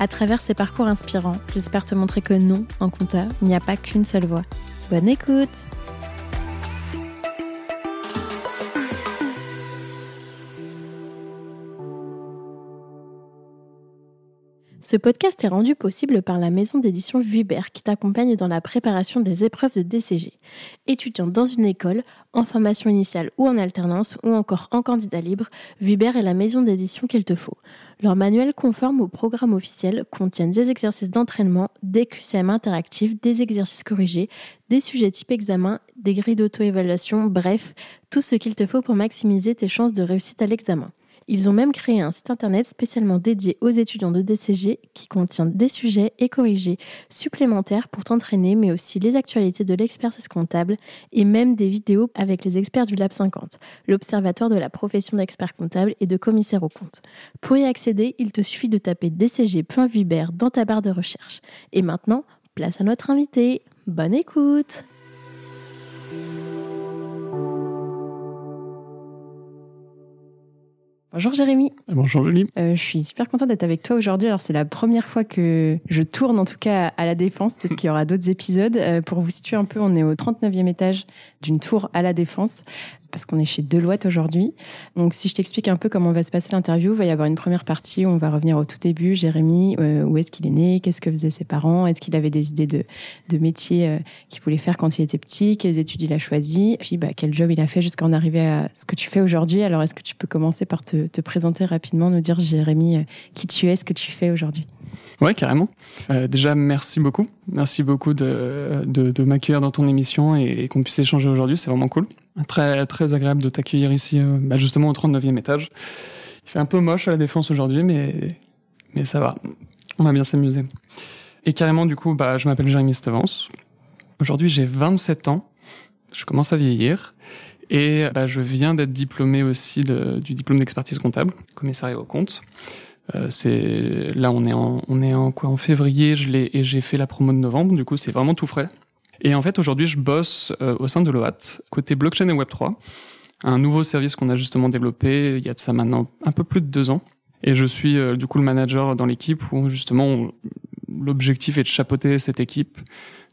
À travers ces parcours inspirants, j'espère te montrer que non, en compta, il n'y a pas qu'une seule voie. Bonne écoute Ce podcast est rendu possible par la maison d'édition Vuibert qui t'accompagne dans la préparation des épreuves de DCG. Étudiant dans une école, en formation initiale ou en alternance, ou encore en candidat libre, Vuibert est la maison d'édition qu'il te faut. Leur manuel conforme au programme officiel contiennent des exercices d'entraînement, des QCM interactifs, des exercices corrigés, des sujets type examen, des grilles d'auto-évaluation, bref, tout ce qu'il te faut pour maximiser tes chances de réussite à l'examen. Ils ont même créé un site internet spécialement dédié aux étudiants de DCG qui contient des sujets et corrigés supplémentaires pour t'entraîner, mais aussi les actualités de l'expertise comptable et même des vidéos avec les experts du Lab 50, l'observatoire de la profession d'expert comptable et de commissaire aux comptes. Pour y accéder, il te suffit de taper dcg.vibert dans ta barre de recherche. Et maintenant, place à notre invité. Bonne écoute! Bonjour Jérémy. Bonjour Julie. Euh, je suis super contente d'être avec toi aujourd'hui. Alors c'est la première fois que je tourne en tout cas à la Défense. Peut-être qu'il y aura d'autres épisodes. Euh, pour vous situer un peu, on est au 39e étage d'une tour à la Défense parce qu'on est chez Deloitte aujourd'hui. Donc, si je t'explique un peu comment va se passer l'interview, il va y avoir une première partie où on va revenir au tout début. Jérémy, euh, où est-ce qu'il est né? Qu'est-ce que faisaient ses parents? Est-ce qu'il avait des idées de, de métier euh, qu'il voulait faire quand il était petit? Quelles études il a choisi Puis, bah, quel job il a fait jusqu'à en arriver à ce que tu fais aujourd'hui? Alors, est-ce que tu peux commencer par te, te présenter rapidement, nous dire, Jérémy, euh, qui tu es, ce que tu fais aujourd'hui? Ouais, carrément. Déjà, merci beaucoup. Merci beaucoup de, de, m'accueillir dans ton émission et qu'on puisse échanger aujourd'hui. C'est vraiment cool. Très, très agréable de t'accueillir ici, euh, bah justement au 39e étage. Il fait un peu moche à la défense aujourd'hui, mais, mais ça va. On va bien s'amuser. Et carrément, du coup, bah, je m'appelle Jérémy Stevens. Aujourd'hui, j'ai 27 ans. Je commence à vieillir. Et bah, je viens d'être diplômé aussi de, du diplôme d'expertise comptable, commissariat au compte. Euh, c'est là on est en on est en quoi? En février je et j'ai fait la promo de novembre du coup c'est vraiment tout frais et en fait aujourd'hui je bosse euh, au sein de l'OAT côté blockchain et Web 3 un nouveau service qu'on a justement développé il y a de ça maintenant un peu plus de deux ans et je suis euh, du coup le manager dans l'équipe où justement l'objectif est de chapeauter cette équipe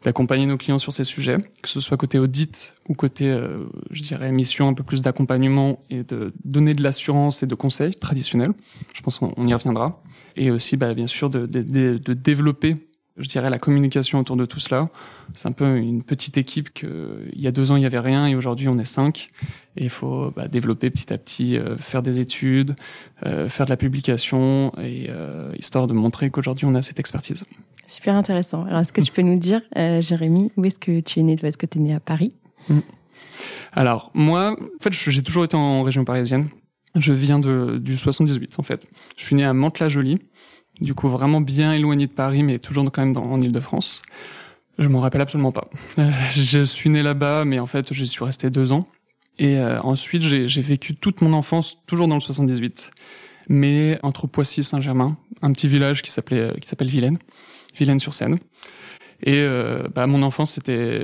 d'accompagner nos clients sur ces sujets, que ce soit côté audit ou côté, euh, je dirais, mission un peu plus d'accompagnement et de donner de l'assurance et de conseils traditionnels. Je pense qu'on y reviendra. Et aussi, bah, bien sûr, de, de, de, développer, je dirais, la communication autour de tout cela. C'est un peu une petite équipe que il y a deux ans il y avait rien et aujourd'hui on est cinq. Et il faut bah, développer petit à petit, euh, faire des études, euh, faire de la publication et euh, histoire de montrer qu'aujourd'hui on a cette expertise. Super intéressant. Alors, est-ce que tu peux nous dire, Jérémy, où est-ce que tu es né? Est-ce que tu es né à Paris? Mmh. Alors, moi, en fait, j'ai toujours été en région parisienne. Je viens de, du 78, en fait. Je suis né à Mantes-la-Jolie, du coup vraiment bien éloigné de Paris, mais toujours quand même en Ile-de-France. Je m'en rappelle absolument pas. Euh, je suis né là-bas, mais en fait, j'y suis resté deux ans. Et euh, ensuite, j'ai vécu toute mon enfance toujours dans le 78, mais entre Poissy et Saint-Germain, un petit village qui s'appelait qui s'appelle Vilaine. Vilaine-sur-Seine. Et euh, bah, mon enfance c'était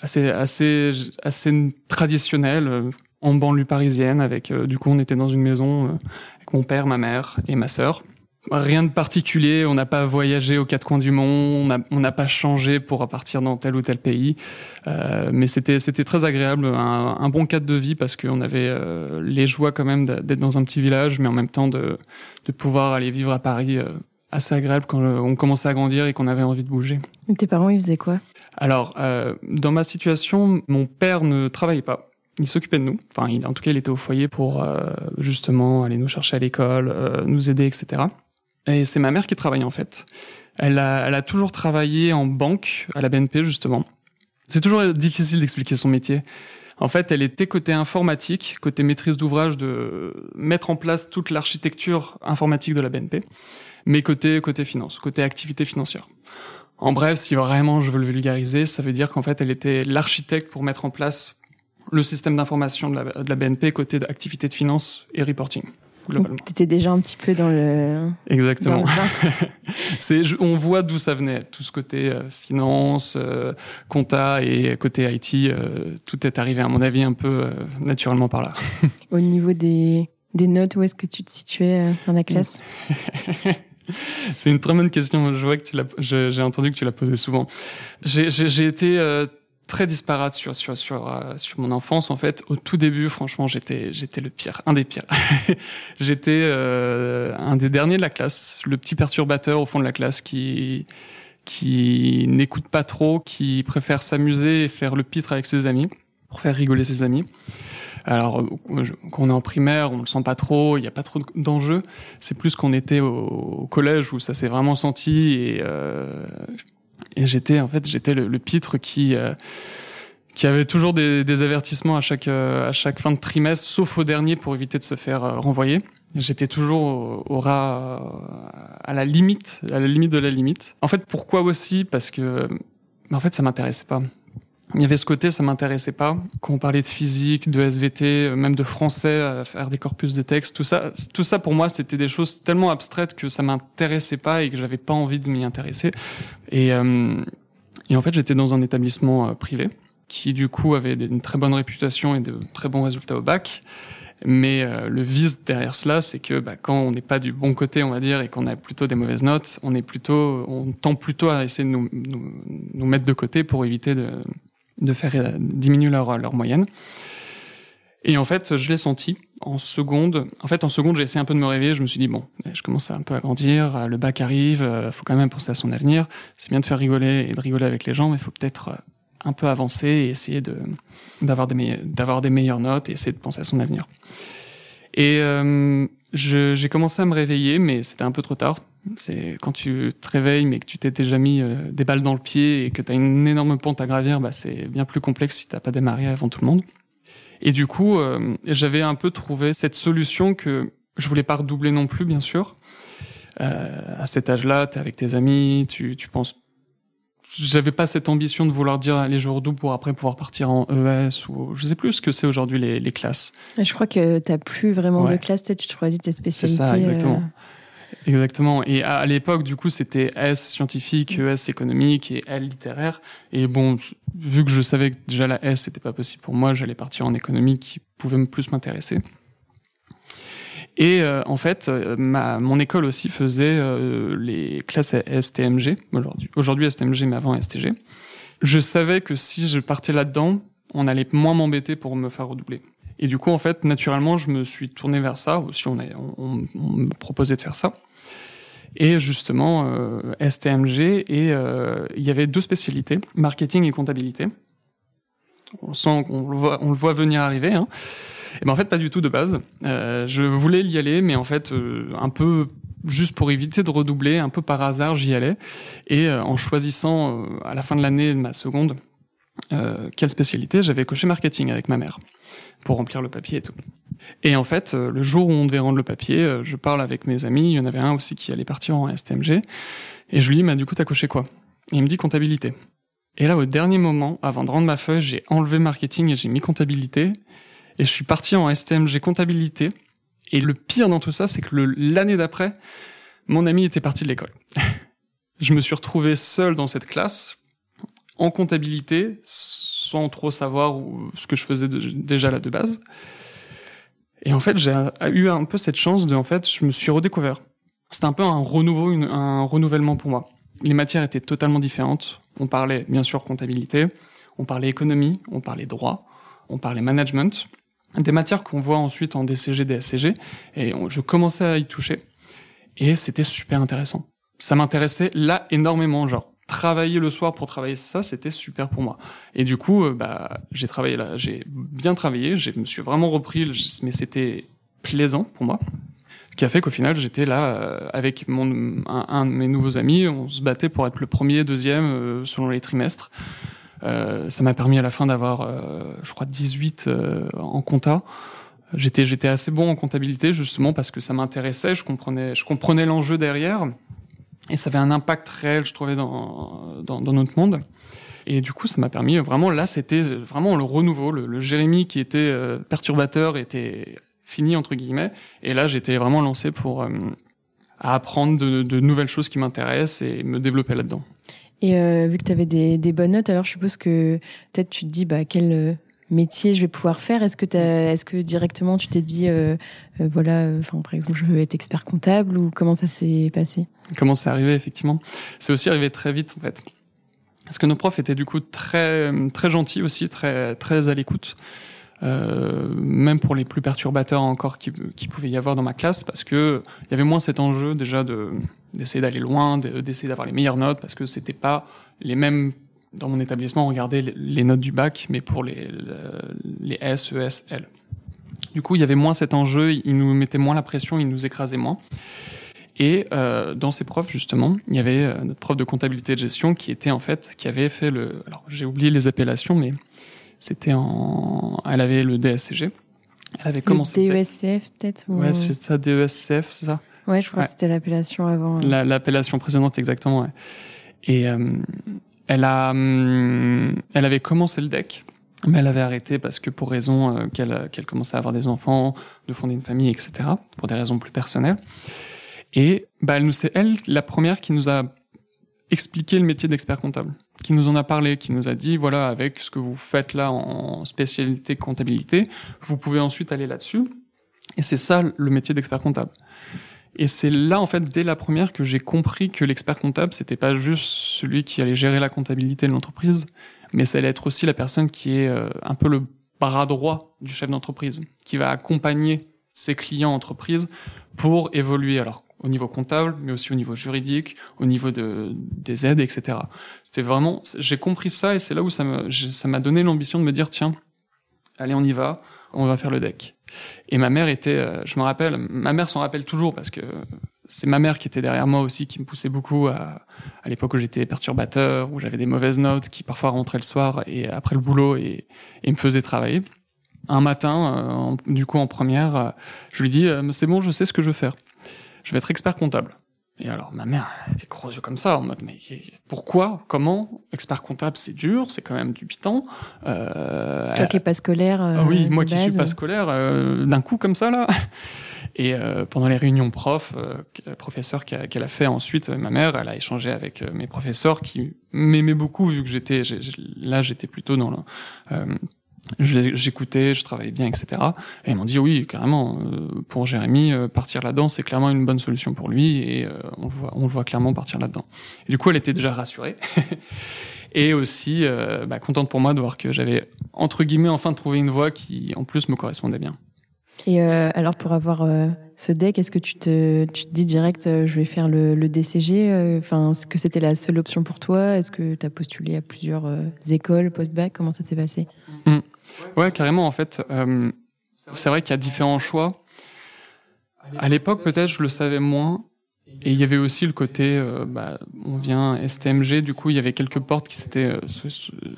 assez assez assez traditionnel euh, en banlieue parisienne. Avec euh, du coup on était dans une maison euh, avec mon père, ma mère et ma sœur. Rien de particulier, on n'a pas voyagé aux quatre coins du monde, on n'a pas changé pour partir dans tel ou tel pays, euh, mais c'était c'était très agréable, un, un, bon cadre de vie parce qu'on avait euh, les joies quand même d'être dans un petit village, mais en même temps de, de pouvoir aller vivre à Paris euh, assez agréable quand on commençait à grandir et qu'on avait envie de bouger. Et tes parents, ils faisaient quoi? Alors, dans ma situation, mon père ne travaillait pas. Il s'occupait de nous. Enfin, il, en tout cas, il était au foyer pour euh, justement aller nous chercher à l'école, euh, nous aider, etc. Et c'est ma mère qui travaillait en fait. Elle a, elle a toujours travaillé en banque à la BNP justement. C'est toujours difficile d'expliquer son métier. En fait, elle était côté informatique, côté maîtrise d'ouvrage de mettre en place toute l'architecture informatique de la BNP, mais côté côté finance, côté activité financière. En bref, si vraiment je veux le vulgariser, ça veut dire qu'en fait, elle était l'architecte pour mettre en place le système d'information de la, de la BNP côté d'activité de finance et reporting. Tu étais déjà un petit peu dans le. Exactement. c'est, on voit d'où ça venait. Tout ce côté euh, finance, euh, compta et côté IT, euh, tout est arrivé, à mon avis, un peu naturellement par là. Au niveau des, des notes, où est-ce que tu te situais dans la classe C'est une très bonne question. Je vois que tu l'as, j'ai entendu que tu l'as posée souvent. J'ai été très disparate sur sur sur euh, sur mon enfance en fait. Au tout début, franchement, j'étais j'étais le pire, un des pires. j'étais euh, un des derniers de la classe, le petit perturbateur au fond de la classe qui qui n'écoute pas trop, qui préfère s'amuser et faire le pitre avec ses amis pour faire rigoler ses amis. Alors, quand on est en primaire, on le sent pas trop, il n'y a pas trop d'enjeux. C'est plus qu'on était au, collège où ça s'est vraiment senti et euh, et j'étais en fait j'étais le, le, pitre qui euh, qui avait toujours des, des avertissements à chaque euh, à chaque fin de trimestre, sauf au dernier pour éviter de se faire euh, renvoyer. J'étais toujours au, au rat à la limite, à la limite de la limite. En fait, pourquoi aussi? Parce que en fait, ça m'intéressait pas il y avait ce côté, ça m'intéressait pas. Quand on parlait de physique, de SVT, même de français, faire des corpus de texte, tout ça, tout ça pour moi, c'était des choses tellement abstraites que ça m'intéressait pas et que j'avais pas envie de m'y intéresser. Et, euh, et en fait, j'étais dans un établissement euh, privé qui du coup avait une très bonne réputation et de très bons résultats au bac. Mais euh, le vice derrière cela, c'est que bah, quand on n'est pas du bon côté, on va dire, et qu'on a plutôt des mauvaises notes, on est plutôt, on tend plutôt à essayer de nous, nous, nous mettre de côté pour éviter de, de faire euh, diminuer leur, leur moyenne. Et en fait, je l'ai senti en seconde. En fait, en seconde, j'ai essayé un peu de me réveiller. Je me suis dit bon, je commence un peu à grandir. Euh, le bac arrive. Euh, faut quand même penser à son avenir. C'est bien de faire rigoler et de rigoler avec les gens, mais il faut peut-être un peu avancer et essayer de d'avoir des d'avoir des meilleures notes et essayer de penser à son avenir. Et j'ai commencé à me réveiller, mais c'était un peu trop tard. C'est quand tu te réveilles, mais que tu t'es déjà mis euh, des balles dans le pied et que tu as une énorme pente à gravir, bah, c'est bien plus complexe si t'as pas démarré avant tout le monde. Et du coup, euh, j'avais un peu trouvé cette solution que je voulais pas redoubler non plus, bien sûr. Euh, à cet âge-là, tu es avec tes amis, tu, tu penses j'avais pas cette ambition de vouloir dire les jours doux pour après pouvoir partir en ES ou je sais plus ce que c'est aujourd'hui les, les, classes. Je crois que tu plus vraiment ouais. de classes, tu choisis tes spécialités. C'est ça, exactement. Euh... Exactement. Et à, l'époque, du coup, c'était S scientifique, ES économique et L littéraire. Et bon, vu que je savais que déjà la S c'était pas possible pour moi, j'allais partir en économie qui pouvait plus m'intéresser. Et euh, en fait, euh, ma, mon école aussi faisait euh, les classes STMG, aujourd'hui, aujourd'hui STMG, mais avant STG. Je savais que si je partais là-dedans, on allait moins m'embêter pour me faire redoubler. Et du coup, en fait, naturellement, je me suis tourné vers ça. On, est, on, on me proposait de faire ça. Et justement, euh, STMG, et euh, il y avait deux spécialités, marketing et comptabilité. On sent qu'on le voit, venir arriver. Hein. Et ben en fait, pas du tout de base. Euh, je voulais y aller, mais en fait, un peu juste pour éviter de redoubler, un peu par hasard, j'y allais. Et en choisissant à la fin de l'année ma seconde quelle spécialité, j'avais coché marketing avec ma mère pour remplir le papier et tout. Et en fait, le jour où on devait rendre le papier, je parle avec mes amis, il y en avait un aussi qui allait partir en STMG, et je lui dis, bah, du coup, t'as coché quoi? Et il me dit comptabilité. Et là, au dernier moment, avant de rendre ma feuille, j'ai enlevé marketing et j'ai mis comptabilité. Et je suis parti en STMG comptabilité. Et le pire dans tout ça, c'est que l'année d'après, mon ami était parti de l'école. je me suis retrouvé seul dans cette classe, en comptabilité, sans trop savoir ce que je faisais déjà là de base. Et en fait, j'ai eu un peu cette chance de, en fait, je me suis redécouvert. C'était un peu un renouveau, un renouvellement pour moi. Les matières étaient totalement différentes. On parlait bien sûr comptabilité, on parlait économie, on parlait droit, on parlait management des matières qu'on voit ensuite en DCG, DSCG, et je commençais à y toucher, et c'était super intéressant. Ça m'intéressait là énormément, genre travailler le soir pour travailler ça, c'était super pour moi. Et du coup, euh, bah, j'ai travaillé là, j'ai bien travaillé, je me suis vraiment repris, mais c'était plaisant pour moi. Ce qui a fait qu'au final, j'étais là euh, avec mon, un, de mes nouveaux amis, on se battait pour être le premier, deuxième, euh, selon les trimestres. ça m'a permis à la fin d'avoir, je crois, 18 en compta. J'étais j'étais assez bon en comptabilité justement parce que ça m'intéressait, je comprenais je comprenais l'enjeu derrière et ça avait un impact réel, je trouvais, dans, dans, notre monde. Et du coup, ça m'a permis vraiment, là, c'était vraiment le renouveau. Le, le Jérémy qui était euh, perturbateur était fini, entre guillemets. Et là, j'étais vraiment lancé pour euh, apprendre de, nouvelles choses qui m'intéressent et me développer là-dedans. Et euh, vu que tu avais des, des, bonnes notes, alors je suppose que peut-être tu te dis, bah, quel métier je vais pouvoir faire? Est-ce que, est-ce que directement tu t'es dit, euh, euh, voilà, enfin par exemple, je veux être expert comptable ou comment ça s'est passé? Comment c'est arrivé effectivement? C'est aussi arrivé très vite en fait. Parce que nos profs étaient du coup très très gentils aussi, très très à l'écoute. Euh, même pour les plus perturbateurs encore qui, qui pouvait y avoir dans ma classe, parce que il y avait moins cet enjeu déjà de d'essayer d'aller loin, d'essayer d'avoir les meilleures notes, parce que c'était pas les mêmes dans mon établissement, on regardait les notes du bac, mais pour les, les S, E, S, L. Du coup, il y avait moins cet enjeu, il nous mettait moins la pression, il nous écrasait moins. Et euh, dans ces profs, justement, il y avait euh, notre prof de comptabilité et de gestion qui était en fait, qui avait fait le. Alors, j'ai oublié les appellations, mais c'était en. Elle avait le DSCG. Elle avait commencé. Le DESCF, peut-être Ouais, c'est ça, DESCF, c'est ça? Ouais, je crois que c'était l'appellation avant. L'appellation précédente, exactement, ouais. Et euh, hum, elle avait commencé le deck, mais elle avait arrêté parce que pour raison euh, qu'elle qu'elle commençait à avoir des enfants, de fonder une famille, etc. Pour des raisons plus personnelles. Et bah, elle nous, c'est elle la première qui nous a expliqué le métier d'expert comptable, qui nous en a parlé, qui nous a dit voilà avec ce que vous faites là en spécialité comptabilité, vous pouvez ensuite aller là-dessus. Et c'est ça le métier d'expert comptable. Et c'est là, en fait, dès la première, que j'ai compris que l'expert comptable, c'était pas juste celui qui allait gérer la comptabilité de l'entreprise, mais ça allait être aussi la personne qui est euh, un peu le bras droit du chef d'entreprise, qui va accompagner ses clients entreprises pour évoluer, alors au niveau comptable, mais aussi au niveau juridique, au niveau de, des aides, etc. C'était vraiment, j'ai compris ça et c'est là où ça m'a donné l'ambition de me dire, tiens, allez, on y va, on va faire le deck. Et ma mère était, euh, je me rappelle, ma mère s'en rappelle toujours parce que c'est ma mère qui était derrière moi aussi, qui me poussait beaucoup à, l'époque où j'étais perturbateur, où j'avais des mauvaises notes, qui parfois rentraient le soir et après le boulot et, et me faisait travailler. Un matin, euh, du coup en première, euh, je lui dis c'est bon, je sais ce que je veux faire. Je vais être expert comptable. Et alors, ma mère, elle était gros yeux comme ça, en mode, mais pourquoi? Comment? Expert comptable, c'est dur, c'est quand même du piton. Euh, Toi qui n'es pas scolaire. Euh, ah oui, moi qui suis pas scolaire, euh, d'un coup comme ça, là. Et euh, pendant les réunions prof, euh, professeur qu'elle a fait ensuite, ma mère, elle a échangé avec mes professeurs qui m'aimaient beaucoup, vu que j'étais, là, j'étais plutôt dans le J'écoutais, je travaillais bien, etc. Et ils m'ont dit oui, carrément, euh, pour Jérémy, euh, partir là-dedans, c'est clairement une bonne solution pour lui, et euh, on, le voit, on le voit clairement partir là-dedans. Et du coup, elle était déjà rassurée, et aussi bah, contente pour moi de voir que j'avais entre guillemets enfin trouvé une voie qui, en plus, me correspondait bien. Et alors, pour avoir ce deck, est-ce que tu te, tu te dis direct, je vais faire le, le DCG Enfin, est-ce que c'était la seule option pour toi? Est-ce que tu as postulé à plusieurs écoles post-bac? Comment ça s'est passé? Mmh. Ouais, carrément, en fait. Euh, c'est vrai qu'il y a différents choix. À l'époque, peut-être, je le savais moins. Et il y avait aussi le côté, euh, bah, on vient STMG, du coup, il y avait quelques portes qui s'étaient, euh,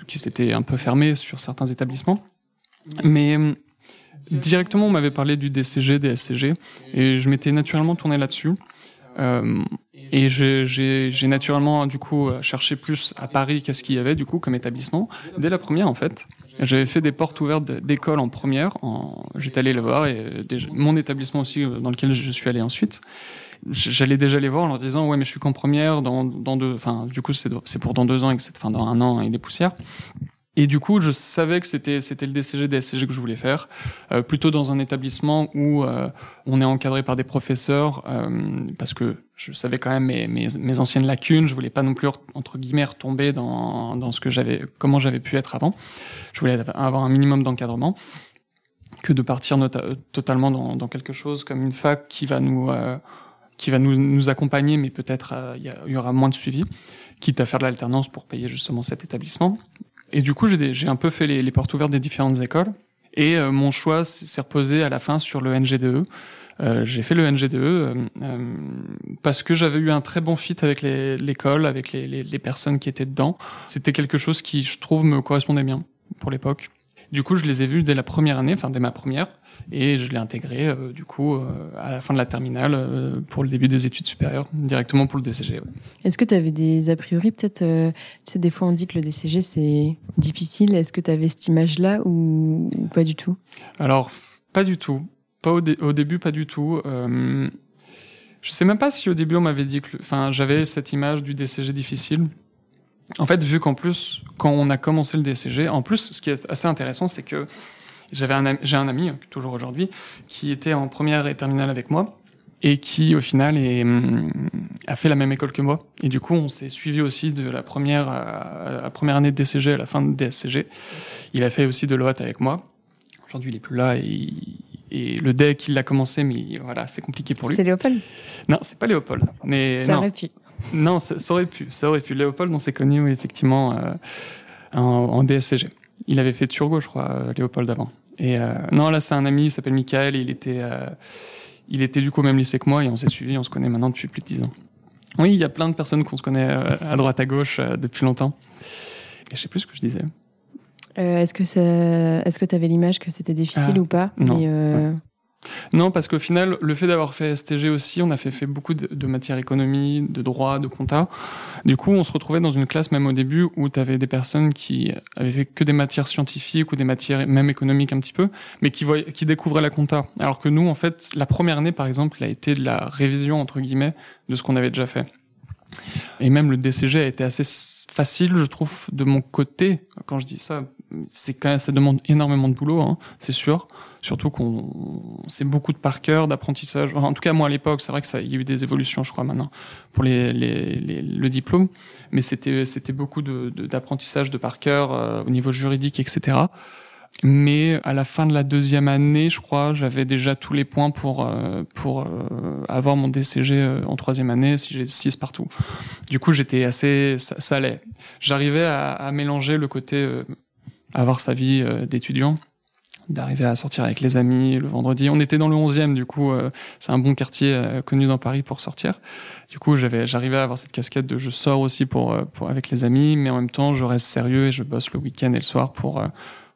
qui s'étaient un peu fermées sur certains établissements. Mais directement, on m'avait parlé du DCG, des SCG, et je m'étais naturellement tourné là-dessus. Et j'ai naturellement, du coup, cherché plus à Paris qu'est-ce qu'il y avait, du coup, comme établissement. Dès la première, en fait, j'avais fait des portes ouvertes d'école en première. J'étais allé le voir et mon établissement aussi euh, dans lequel je suis allé ensuite. J'allais déjà les voir en leur disant ouais mais je suis qu'en première dans, dans deux, enfin du coup c'est pour dans deux ans et que enfin dans un an et des poussières. Et du coup, je savais que c'était c'était le DCG, DSCG que je voulais faire, euh, plutôt dans un établissement où euh, on est encadré par des professeurs, euh, parce que je savais quand même mes, mes, mes, anciennes lacunes. Je voulais pas non plus entre guillemets retomber dans dans ce que j'avais, comment j'avais pu être avant. Je voulais avoir un minimum d'encadrement que de partir totalement dans, dans, quelque chose comme une fac qui va nous euh, qui va nous, nous accompagner, mais peut-être euh, il y, y, aura moins de suivi, quitte à faire de l'alternance pour payer justement cet établissement. Et du coup, j'ai un peu fait les, les, portes ouvertes des différentes écoles. Et euh, mon choix s'est reposé à la fin sur le NGDE, Euh, j'ai fait le NG2 euh, euh, parce que j'avais eu un très bon fit avec l'école, avec les, les, personnes qui étaient dedans. C'était quelque chose qui, je trouve, me correspondait bien pour l'époque. Du coup, je les ai vus dès la première année, enfin dès ma première, et je l'ai intégré euh, du coup euh, à la fin de la terminale euh, pour le début des études supérieures, directement pour le DCG. Ouais. Est-ce que tu avais des a priori peut-être Tu sais, des fois on dit que le DCG c'est difficile. Est-ce que tu avais cette image-là ou... ou, pas du tout? Alors, pas du tout. Pas au, dé au début, pas du tout. Euh, je sais même pas si au début on m'avait dit que, enfin, j'avais cette image du DCG difficile. En fait, vu qu'en plus, quand on a commencé le DCG, en plus, ce qui est assez intéressant, c'est que j'avais un, j'ai un ami, toujours aujourd'hui, qui était en première et terminale avec moi et qui, au final, est, a fait la même école que moi. Et du coup, on s'est suivi aussi de la première, à la première année de DCG à la fin de DSCG. Il a fait aussi de l'OAT avec moi. Aujourd'hui, il est plus là et, et le deck, il l'a commencé, mais voilà, c'est compliqué pour lui. C'est Léopold? Non, c'est pas Léopold. Mais ça non. aurait pu. Non, ça, ça, aurait pu. Ça aurait pu. Léopold, on s'est connu effectivement euh, en, en, DSCG. Il avait fait Turgo, je crois, euh, Léopold avant. Et euh, non, là, c'est un ami, il s'appelle Michael, il était, il était du coup au même lycée que moi, et on s'est suivi, on se connaît maintenant depuis plus de 10 ans. Oui, il y a plein de personnes qu'on se connaît à droite, à gauche depuis longtemps. Et je sais plus ce que je disais. est-ce que ça, est-ce que tu avais l'image que c'était difficile Ah, ou pas? non. Mais, Non, parce qu'au final, le fait d'avoir fait STG aussi, on a fait, beaucoup de, de matières économie, de droit, de compta. Du coup, on se retrouvait dans une classe, même au début, où tu avais des personnes qui avaient fait que des matières scientifiques ou des matières même économiques un petit peu, mais qui, qui découvraient la compta. Alors que nous, en fait, la première année, par exemple, a été de la révision, entre guillemets, de ce qu'on avait déjà fait. Et même le DCG a été assez facile, je trouve, de mon côté. Quand je dis ça, c'est quand même, ça demande énormément de boulot, hein, c'est sûr. Surtout qu'on, c'est beaucoup de par cœur, d'apprentissage. En tout cas, moi à l'époque, c'est vrai que ça, il y a eu des évolutions, je crois maintenant, pour les, les, les le diplôme. Mais c'était, c'était beaucoup de, de, d'apprentissage de par cœur euh, au niveau juridique, etc. Mais à la fin de la deuxième année, je crois, j'avais déjà tous les points pour euh, pour euh, avoir mon DCG euh, en troisième année, si j'ai 6 partout. Du coup, j'étais assez, ça, ça allait. J'arrivais à, à, mélanger le côté euh, avoir sa vie euh, d'étudiant, d'arriver à sortir avec les amis le vendredi. On était dans le 11e, du coup, euh, c'est un bon quartier euh, connu dans Paris pour sortir. Du coup, j'avais, j'arrivais à avoir cette casquette de je sors aussi pour, euh, pour avec les amis, mais en même temps, je reste sérieux et je bosse le week-end et le soir pour euh,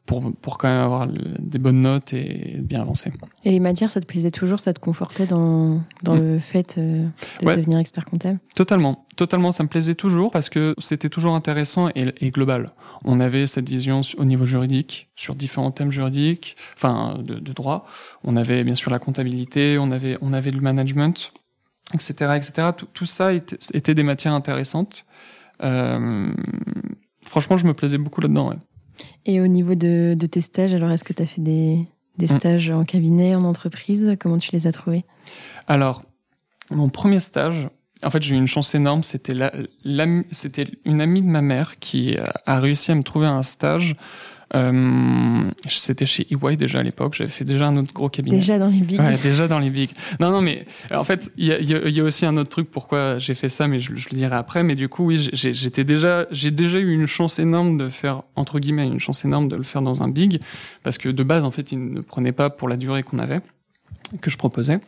pour, pour quand même avoir des bonnes notes et bien avancer. Et les matières, ça te plaisait toujours, ça te confortait dans, dans mmh. le fait euh, de ouais. devenir expert comptable? Totalement, totalement, ça me plaisait toujours parce que c'était toujours intéressant et, et, global. On avait cette vision au niveau juridique, sur différents thèmes juridiques, enfin de, de droit. On avait bien sûr la comptabilité, on avait, on avait le management, etc. etc. Tout, tout ça était, était, des matières intéressantes. Euh, franchement, je me plaisais beaucoup là-dedans. Ouais. Et au niveau de, de tes stages, alors est-ce que tu as fait des, des stages mmh. en cabinet, en entreprise? Comment tu les as trouvés? Alors, mon premier stage, en fait, j'ai eu une chance énorme. C'était la, la, c'était une amie de ma mère qui a réussi à me trouver un stage. Euh, c'était chez EY déjà à l'époque. J'avais fait déjà un autre gros cabinet. Déjà dans les bigs. Ouais, déjà dans les bigs. Non, non, mais en fait, il y a, y, y a, aussi un autre truc pourquoi j'ai fait ça, mais je, je, le dirai après. Mais du coup, oui, j'étais déjà, j'ai déjà eu une chance énorme de faire entre guillemets une chance énorme de le faire dans un big, parce que de base, en fait, ils ne prenaient pas pour la durée qu'on avait, que je proposais.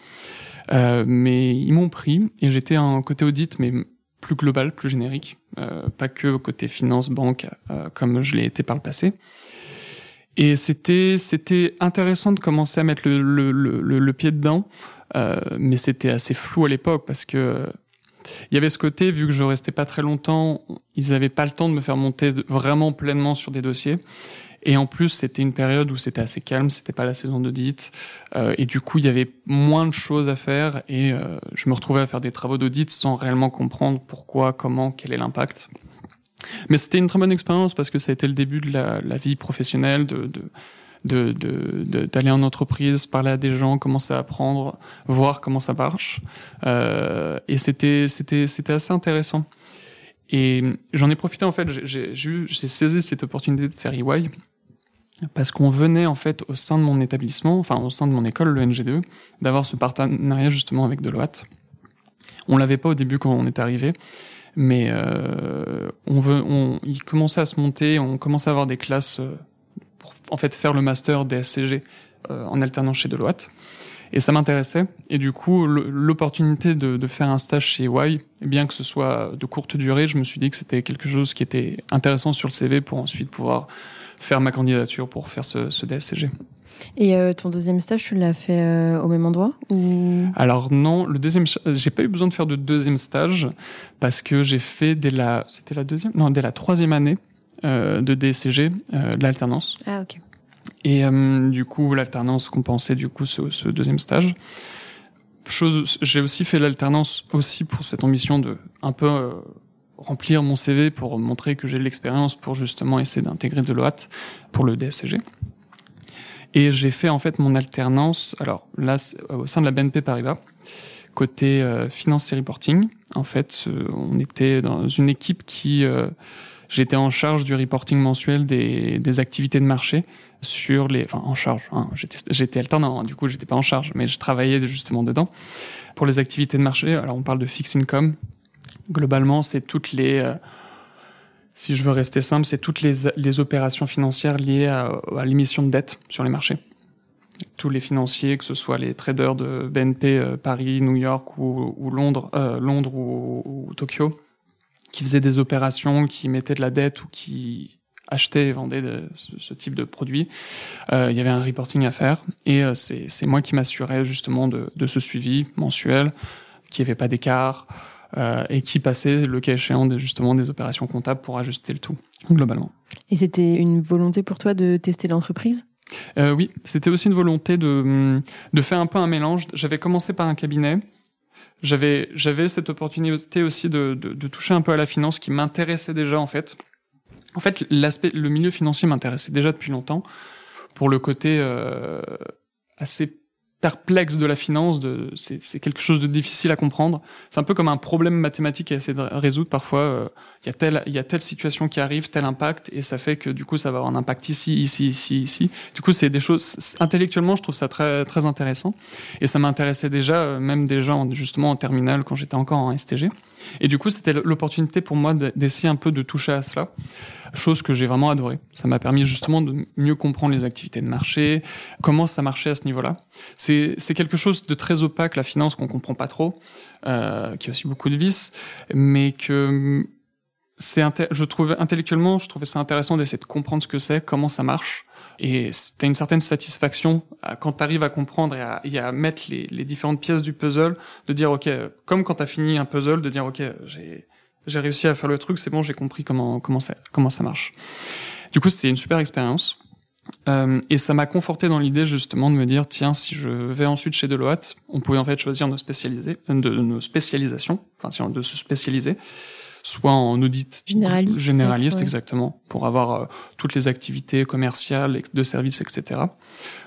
Euh, mais ils m'ont pris et j'étais un côté audit, mais plus global, plus générique, euh, pas que côté finance, banque, comme je l'ai été par le passé. Et c'était c'était intéressant de commencer à mettre le, le, le, le pied dedans, euh, mais c'était assez flou à l'époque parce que il y avait ce côté, vu que je restais pas très longtemps, ils avaient pas le temps de me faire monter vraiment pleinement sur des dossiers. Et en plus, c'était une période où c'était assez calme, c'était pas la saison d'audit, euh, et du coup, il y avait moins de choses à faire, et euh, je me retrouvais à faire des travaux d'audit sans réellement comprendre pourquoi, comment, quel est l'impact. Mais c'était une très bonne expérience parce que ça a été le début de la, vie professionnelle, de, d'aller en entreprise, parler à des gens, commencer à apprendre, voir comment ça marche. Euh, et c'était assez intéressant. Et j'en ai profité en fait, j'ai saisi cette opportunité de faire EY parce qu'on venait en fait au sein de mon établissement, enfin au sein de mon école, le NG2, d'avoir ce partenariat justement avec Deloitte. On l'avait pas au début quand on est arrivé, mais euh, on veut, on, il commençait à se monter, on commençait à avoir des classes pour en fait faire le master DSCG euh, en alternance chez Deloitte. Et ça m'intéressait. Et du coup, l'opportunité de, de, faire un stage chez Y, bien que ce soit de courte durée, je me suis dit que c'était quelque chose qui était intéressant sur le CV pour ensuite pouvoir faire ma candidature pour faire ce, ce DSCG. Et euh, ton deuxième stage, tu l'as fait euh, au même endroit ou... Alors non, le deuxième, j'ai pas eu besoin de faire de deuxième stage parce que j'ai fait dès la, c'était la deuxième, non, dès la troisième année euh, de DSCG, de l'alternance. Ah ok. Et du coup, l'alternance compensait du coup ce, ce deuxième stage. Chose, j'ai aussi fait l'alternance aussi pour cette ambition de un peu remplir mon CV pour montrer que j'ai de l'expérience pour justement essayer d'intégrer de l'OAT pour le DSCG. Et j'ai fait en fait mon alternance, alors là, au sein de la BNP Paribas, côté euh, finance et reporting. En fait, euh, on était dans une équipe qui, euh, j'étais en charge du reporting mensuel des, des activités de marché sur les, enfin en charge. Hein, j'étais, j'étais alternant, hein, du coup j'étais pas en charge, mais je travaillais justement dedans pour les activités de marché. Alors on parle de fixed income. Globalement, c'est toutes les euh, si je veux rester simple, c'est toutes les, opérations financières liées à, l'émission de dette sur les marchés. Tous les financiers, que ce soit les traders de BNP euh, Paris, New York ou, Londres, euh, ou, Tokyo, qui faisaient des opérations, qui mettaient de la dette ou qui achetaient et vendaient ce, type de produits, euh, il y avait un reporting à faire et c'est moi qui m'assurais justement de, ce suivi mensuel, qu'il n'y avait pas d'écart, euh, et qui passait le cas échéant des, justement des opérations comptables pour ajuster le tout globalement. Et c'était une volonté pour toi de tester l'entreprise? Euh, Oui, c'était aussi une volonté de, de faire un peu un mélange. J'avais commencé par un cabinet. J'avais j'avais cette opportunité aussi de, de, de toucher un peu à la finance qui m'intéressait déjà en fait. En fait, l'aspect, le milieu financier m'intéressait déjà depuis longtemps pour le côté euh, assez perplexe de la finance, de, c'est, quelque chose de difficile à comprendre. C'est un peu comme un problème mathématique à essayer de résoudre. Parfois, euh, il y a telle, y a telle situation qui arrive, tel impact, et ça fait que du coup, ça va avoir un impact ici, ici, ici, ici. Du coup, c'est des choses intellectuellement, je trouve ça très, très intéressant. Et ça m'intéressait déjà, euh, même déjà justement en terminale quand j'étais encore en STG. Et du coup, c'était l'opportunité pour moi d'essayer un peu de toucher à cela, chose que j'ai vraiment adoré. Ça m'a permis justement de mieux comprendre les activités de marché, comment ça marchait à ce niveau-là. C'est quelque chose de très opaque, la finance, qu'on comprend pas trop, euh, qui a aussi beaucoup de vices, mais que c'est je trouvais intellectuellement, je trouvais ça intéressant d'essayer de comprendre ce que c'est, comment ça marche, et t'as une certaine satisfaction quand t'arrives à comprendre et à, et à mettre les, les, différentes pièces du puzzle, de dire ok, comme quand t'as fini un puzzle, de dire ok, j'ai j'ai réussi à faire le truc, c'est bon, j'ai compris comment comment ça comment ça marche. Du coup, c'était une super expérience. Euh, et ça m'a conforté dans l'idée justement de me dire tiens si je vais ensuite chez Deloitte, on pouvait en fait choisir nos spécialiser de nos spécialisations, enfin de se spécialiser soit en audit généraliste, généraliste exactement, pour avoir euh, toutes les activités commerciales, de services, etc.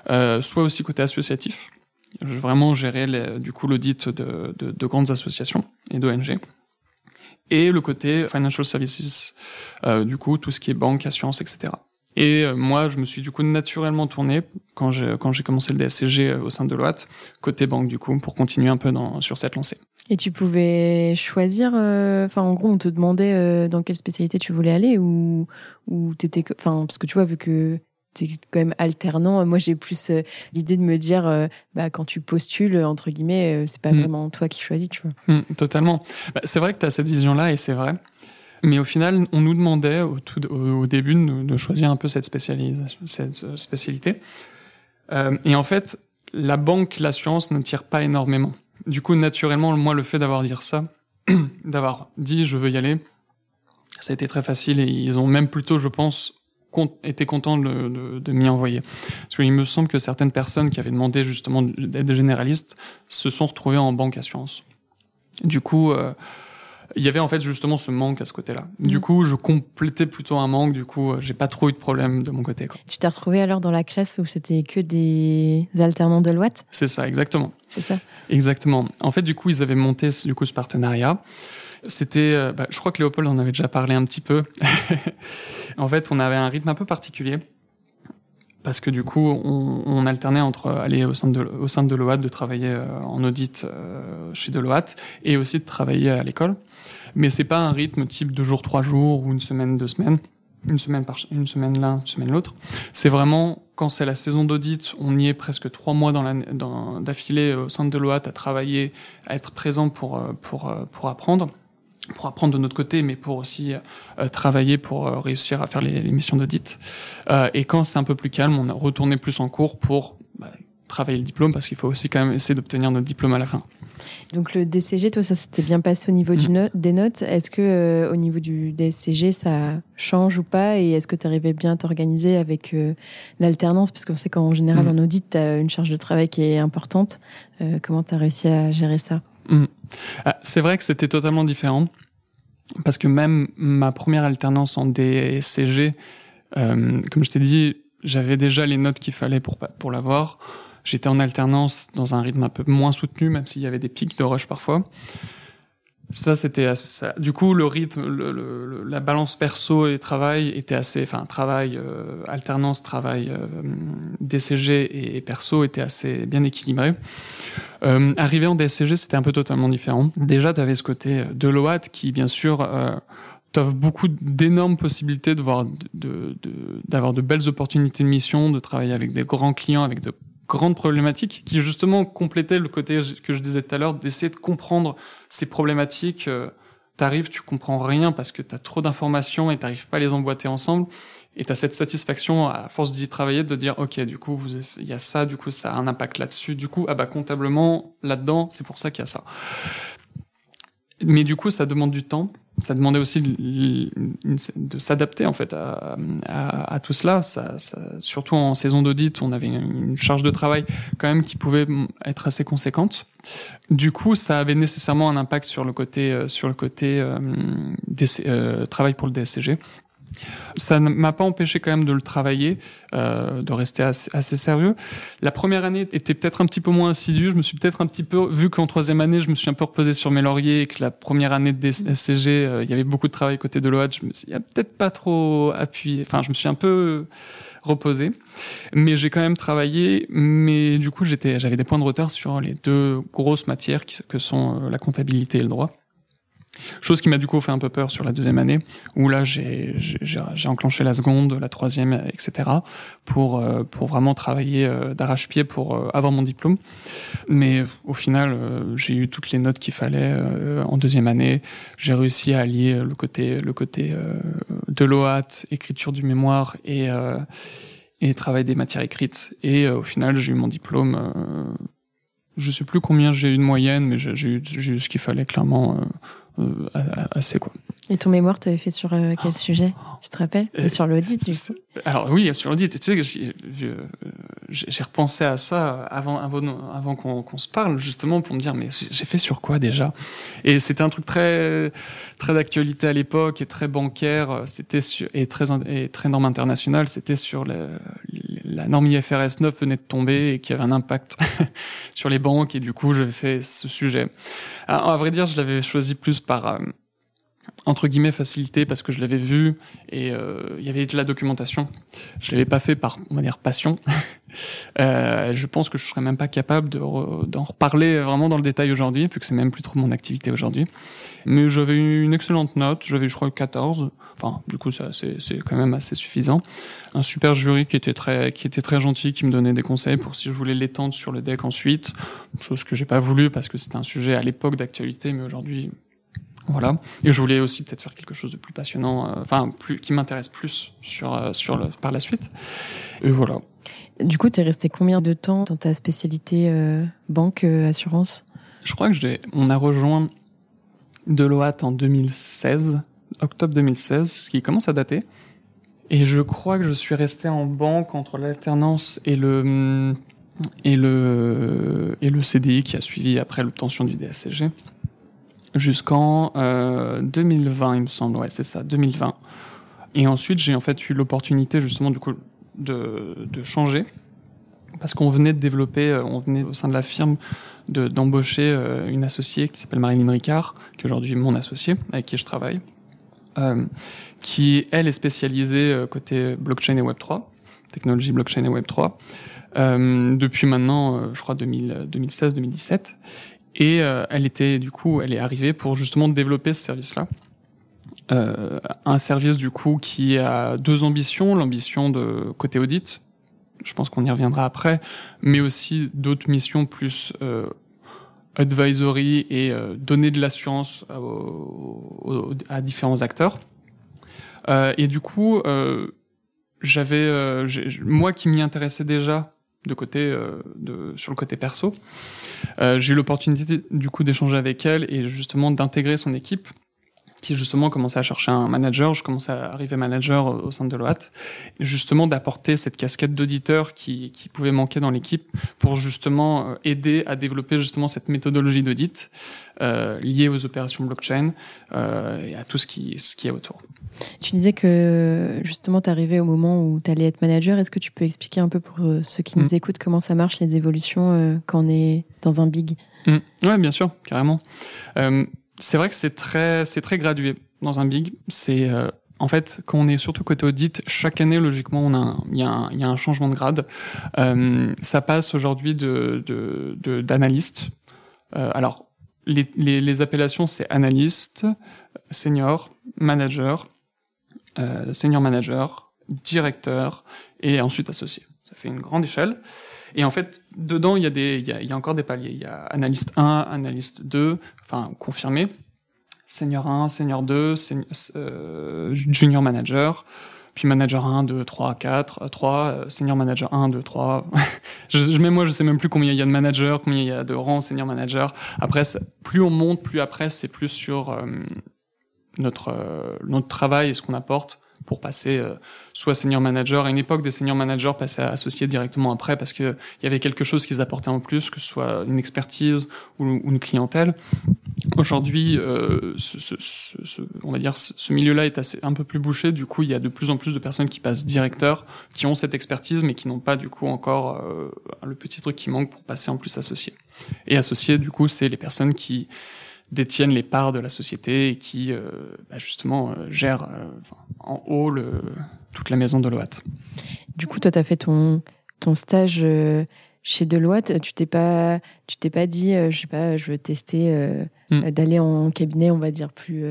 Euh, soit aussi côté associatif, vraiment gérer les, du coup l'audit de, de, de, grandes associations et d'ONG. Et le côté financial services, euh, du coup tout ce qui est banque, assurance, etc. Et moi, je me suis du coup naturellement tourné quand j'ai quand j'ai commencé le DSCG au sein de l'OAT côté banque du coup pour continuer un peu dans, sur cette lancée. Et tu pouvais choisir, euh, enfin en gros, on te demandait dans quelle spécialité tu voulais aller ou ou t'étais, enfin parce que tu vois vu que t'es quand même alternant. Moi, j'ai plus l'idée de me dire, bah, quand tu postules, entre guillemets, c'est pas mm. vraiment toi qui choisis, tu vois. Mm, totalement. Bah, c'est vrai que tu as cette vision-là et c'est vrai. Mais au final, on nous demandait au, tout, au, début de, de, choisir un peu cette, cette euh, spécialité. Euh, et en fait, la banque, l'assurance ne tire pas énormément. Du coup, naturellement, moi, le fait d'avoir dit ça, d'avoir dit je veux y aller, ça a été très facile et ils ont même plutôt, je pense, été contents de, m'y envoyer. Parce qu'il me semble que certaines personnes qui avaient demandé justement d'être généralistes se sont retrouvées en banque assurance. Du coup, euh, il y avait en fait justement ce manque à ce côté-là. Du mm. coup, je complétais plutôt un manque. Du coup, j'ai pas trop eu de problème de mon côté. Quoi. Tu t'es retrouvé alors dans la classe où c'était que des alternants de l'Ouest C'est ça, exactement. C'est ça. Exactement. En fait, du coup, ils avaient monté du coup ce partenariat. C'était, euh, bah, je crois que Léopold en avait déjà parlé un petit peu. en fait, on avait un rythme un peu particulier parce que du coup, on, on, alternait entre aller au sein de, au de Deloitte, de travailler euh, en audit euh, chez Deloitte, et aussi de travailler à l'école. Mais c'est pas un rythme type deux jours, trois jours ou une semaine, deux semaines. une semaine par une semaine l'un, une semaine l'autre. C'est vraiment quand c'est la saison d'audit, on y est presque trois mois d'affilée au sein de Deloitte à travailler, à être présent pour pour pour apprendre pour apprendre de notre côté, mais pour aussi euh, travailler pour euh, réussir à faire les, les missions d'audit. Euh, et quand c'est un peu plus calme, on a retourné plus en cours pour bah, travailler le diplôme, parce qu'il faut aussi quand même essayer d'obtenir notre diplôme à la fin. Donc le DCG, toi, ça s'était bien passé au niveau du mm. des notes. Est-ce que au niveau du DCG, ça change ou pas? Et est-ce que tu arrivais bien à t'organiser avec l'alternance? Parce qu'on sait qu'en général, mm. en audit, tu as une charge de travail qui est importante. comment tu as réussi à gérer ça? Mm. ah, C'est vrai que c'était totalement différent parce que même ma première alternance en DCG, euh, comme je t'ai dit, j'avais déjà les notes qu'il fallait pour pour l'avoir. J'étais en alternance dans un rythme un peu moins soutenu, même s'il y avait des pics de rush parfois. Ça, c'était ça. Du coup, le rythme, le, la balance perso et travail était assez, enfin, travail, euh, alternance, travail, euh, DCG et, perso était assez bien équilibré. Euh, arrivé en DCG, c'était un peu totalement différent. Déjà, tu avais ce côté euh, de l'OAT qui, bien sûr, euh, t'offre beaucoup d'énormes possibilités de voir, de, d'avoir de, de belles opportunités de mission, de travailler avec des grands clients, avec de grande problématique qui justement complétait le côté que je disais tout à l'heure d'essayer de comprendre ces problématiques. Euh, t'arrives, tu comprends rien parce que t'as trop d'informations et t'arrives pas à les emboîter ensemble. Et t'as cette satisfaction à force d'y travailler de dire ok du coup il y a ça, du coup ça a un impact là-dessus. Du coup ah bah comptablement là-dedans c'est pour ça qu'il y a ça. Mais du coup ça demande du temps ça demandait aussi de, s'adapter en fait à, tout cela. Surtout en saison d'audit, on avait une charge de travail quand même qui pouvait être assez conséquente. Du coup, ça avait nécessairement un impact sur le côté euh, sur le côté euh, euh, travail pour le DSCG. Ça ne m'a pas empêché quand même de le travailler, euh, de rester assez, assez, sérieux. La première année était peut-être un petit peu moins assidue. Je me suis peut-être un petit peu vu qu'en troisième année, je me suis un peu reposé sur mes lauriers et que la première année de SCG, euh, il y avait beaucoup de travail côté de l'OAD. Je me suis peut-être pas trop appuyé. Enfin, je me suis un peu reposé, mais j'ai quand même travaillé. Mais du coup, j'avais des points de retard sur les deux grosses matières que sont euh, la comptabilité et le droit. Chose qui m'a du coup fait un peu peur sur la deuxième année, où là j'ai enclenché la seconde, la troisième, etc. pour euh, pour vraiment travailler euh, d'arrache-pied pour euh, avoir mon diplôme. Mais au final, j'ai eu toutes les notes qu'il fallait en deuxième année. J'ai réussi à allier le côté le côté de l'OAT, écriture du mémoire et et travail des matières écrites. Et au final, j'ai eu mon diplôme. je sais plus combien j'ai eu de moyenne, mais j'ai eu, eu, ce qu'il fallait clairement assez quoi. Et ton mémoire, tu avais fait sur euh, quel sujet Tu te rappelles euh, Sur l'audit, du coup. Alors oui, sur l'audit. Tu sais, j'ai repensé à ça avant, avant, avant qu'on se parle, justement pour me dire, mais j'ai fait sur quoi déjà? Et c'était un truc très, très d'actualité à l'époque et très bancaire. C'était et très et très norme internationale. C'était sur la, la norme IFRS 9 venait de tomber et qui avait un impact sur les banques. Et du coup, j'avais fait ce sujet. Alors, à vrai dire, je l'avais choisi plus par entre guillemets facilité parce que je l'avais vu et euh, il y avait de la documentation. Je l'avais pas fait par on va dire passion. euh, je pense que je serais même pas capable d'en reparler vraiment dans le détail aujourd'hui vu que c'est même plus trop mon activité aujourd'hui. Mais j'avais eu une excellente note, j'avais je crois 14. Enfin, du coup ça c'est c'est quand même assez suffisant. Un super jury qui était très qui était très gentil, qui me donnait des conseils pour si je voulais l'étendre sur le deck ensuite, chose que j'ai pas voulu parce que c'était un sujet à l'époque d'actualité mais aujourd'hui voilà. Et je voulais aussi peut-être faire quelque chose de plus passionnant, euh, enfin plus qui m'intéresse plus sur euh, sur le, par la suite. Et voilà. Du coup, tu es resté combien de temps dans ta spécialité euh, banque assurance? Je crois que j'ai on a rejoint Deloitte en 2016, octobre 2016, ce qui commence à dater. Et je crois que je suis resté en banque entre l'alternance et le et le et le CDI qui a suivi après l'obtention du DSCG jusqu'en euh, 2020, il me semble. Ouais, c'est ça, 2020. Et ensuite, j'ai en fait eu l'opportunité justement du de, de changer parce qu'on venait de développer, euh, on venait au sein de la firme d'embaucher euh, une associée qui s'appelle Marilyn Ricard, qui est aujourd'hui mon associée, avec qui je travaille, euh, qui elle est spécialisée euh, côté blockchain et Web 3, technologie blockchain et Web 3, euh, depuis maintenant, je crois 2016-2017. Et elle était du coup, elle est arrivée pour justement développer ce service-là. euh, un service du coup qui a deux ambitions, l'ambition de côté audit, je pense qu'on y reviendra après, mais aussi d'autres missions plus euh, advisory et euh, donner de l'assurance à différents acteurs. Euh, et du coup, euh, j'avais euh, moi qui m'y intéressais déjà de côté euh, de sur le côté perso, j'ai eu l'opportunité du coup d'échanger avec elle et justement d'intégrer son équipe qui justement commençait à chercher un manager. Je commençais à arriver manager au sein de Deloitte. Justement, d'apporter cette casquette d'auditeur qui, qui pouvait manquer dans l'équipe pour justement euh, aider à développer justement cette méthodologie d'audit euh, liée aux opérations blockchain euh, et à tout ce qui, ce qui est autour. Tu disais que justement, tu arrivais au moment où tu allais être manager. Est-ce que tu peux expliquer un peu pour euh, ceux qui nous mm. écoutent comment ça marche, les évolutions euh, quand on est dans un big? Mmh. Ouais, bien sûr, carrément. Euh, c'est vrai que c'est très, c'est très gradué dans un big. C'est euh, en fait, quand on est surtout côté audit, chaque année, logiquement, il y, y a un changement de grade. Euh, ça passe aujourd'hui de, de, d'analyste. Euh, alors, les, les, les appellations, c'est analyste, senior, manager, euh, senior manager, directeur et ensuite associé. Ça fait une grande échelle. Et en fait, dedans, il y a encore des paliers. Il y a analyste 1, analyste 2, enfin confirmé, senior 1, senior 2, senior, euh, junior manager, puis manager 1, 2, 3, 4, 3, senior manager 1, 2, 3. je, même moi, je sais même plus combien il y a de managers, combien il y a de rangs senior manager. Après, plus on monte, plus après, c'est plus sur euh, notre euh, notre travail et ce qu'on apporte pour passer euh, soit senior manager. À une époque, des senior managers passaient à associés directement après parce qu'il y avait quelque chose qu'ils apportaient en plus, que ce soit une expertise ou, une clientèle. Aujourd'hui, euh, ce, on va dire, ce milieu-là est assez, un peu plus bouché. Du coup, il y a de plus en plus de personnes qui passent directeur, qui ont cette expertise, mais qui n'ont pas du coup encore euh, le petit truc qui manque pour passer en plus associé. Et associé, du coup, c'est les personnes qui détiennent les parts de la société et qui euh, bah justement euh, gèrent euh, en haut le, toute la maison de Deloitte. Du coup, toi, tu as fait ton, ton stage chez Deloitte. Tu t'es pas, tu t'es pas dit, je sais pas, je veux tester hmm. d'aller en cabinet, on va dire plus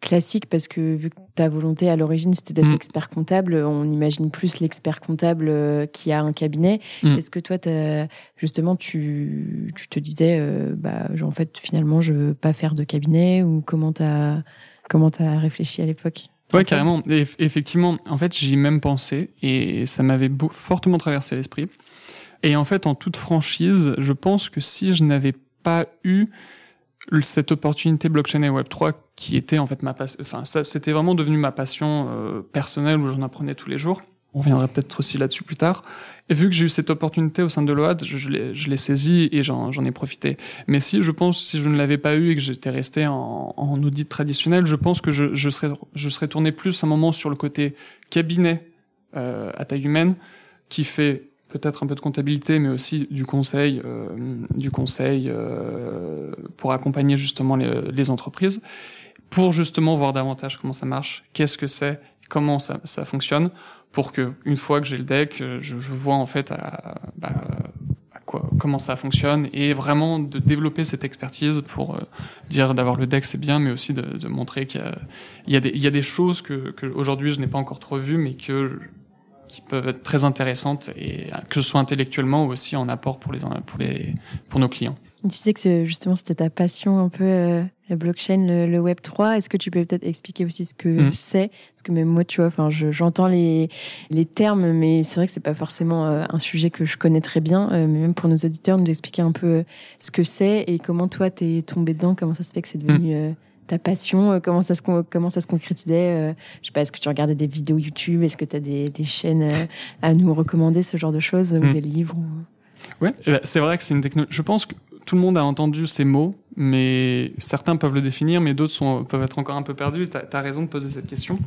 classique parce que vu que ta volonté à l'origine c'était d'être mm. expert comptable, on imagine plus l'expert comptable euh, qui a un cabinet. Mm. Est-ce que toi, as, justement, tu, tu, te disais, euh, bah, en fait, finalement, je veux pas faire de cabinet ou comment t'as comment as réfléchi à l'époque? Ouais, carrément. effectivement, en fait, j'y ai même pensé et ça m'avait fortement traversé l'esprit. Et en fait, en toute franchise, je pense que si je n'avais pas eu cette opportunité blockchain et Web 3 qui était en fait ma passion, enfin ça c'était vraiment devenu ma passion euh, personnelle où j'en apprenais tous les jours. On reviendra peut-être aussi là-dessus plus tard. Et vu que j'ai eu cette opportunité au sein de l'OAD, je, je l'ai saisie et j'en ai profité. Mais si je pense, si je ne l'avais pas eu et que j'étais resté en, en, audit traditionnel, je pense que je, je, serais, je serais tourné plus un moment sur le côté cabinet euh, à taille humaine qui fait peut-être un peu de comptabilité, mais aussi du conseil, euh, du conseil euh, pour accompagner justement les, les, entreprises, pour justement voir davantage comment ça marche, qu'est-ce que c'est, comment ça, ça, fonctionne, pour que une fois que j'ai le deck, je, je, vois en fait à, bah, à quoi, comment ça fonctionne et vraiment de développer cette expertise pour euh, dire d'avoir le deck c'est bien, mais aussi de, de montrer qu'il y, y, a des, il y a des choses que, que aujourd'hui je n'ai pas encore trop vues, mais que qui peuvent être très intéressantes et que ce soit intellectuellement ou aussi en apport pour les pour les pour nos clients. Tu disais que justement c'était ta passion un peu euh, la blockchain, le, Web 3. Est-ce que tu peux peut-être expliquer aussi ce que mm. c'est? Parce que même moi, tu vois, enfin, j'entends les les termes, mais c'est vrai que c'est pas forcément euh, un sujet que je connais très bien. Euh, mais même pour nos auditeurs, nous expliquer un peu ce que c'est et comment toi t'es tombé dedans, comment ça se fait que c'est devenu mm ta passion, euh, comment ça se, comment ça se concrétisait euh, Je sais pas, est-ce que tu regardais des vidéos YouTube Est-ce que tu as des, des, chaînes euh, à nous recommander, ce genre de choses, ou hmm. des livres Ouais, eh ben, c'est vrai que c'est une technologie. Je pense que tout le monde a entendu ces mots, mais certains peuvent le définir, mais d'autres peuvent être encore un peu perdus. Tu as, raison de poser cette question.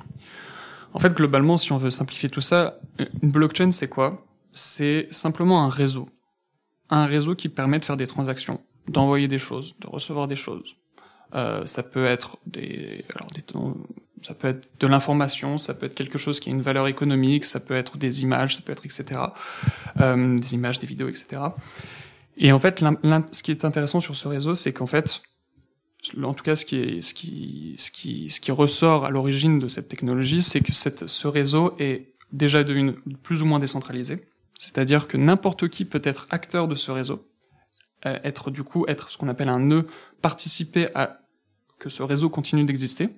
En fait, globalement, si on veut simplifier tout ça, une blockchain, c'est quoi? C'est simplement un réseau. Un réseau qui permet de faire des transactions, d'envoyer des choses, de recevoir des choses. Euh, ça peut être des, alors des, ça peut être de l'information, ça peut être quelque chose qui a une valeur économique, ça peut être des images, ça peut être etc. Euh, des images, des vidéos, etc. Et en fait, ce qui est intéressant sur ce réseau, c'est qu'en fait, en tout cas, ce qui, est, ce qui, ce qui, ce qui ressort à l'origine de cette technologie, c'est que cette, ce réseau est déjà devenu plus ou moins décentralisé. C'est-à-dire que n'importe qui peut être acteur de ce réseau, euh, être du coup être ce qu'on appelle un nœud, participer à que ce réseau continue d'exister.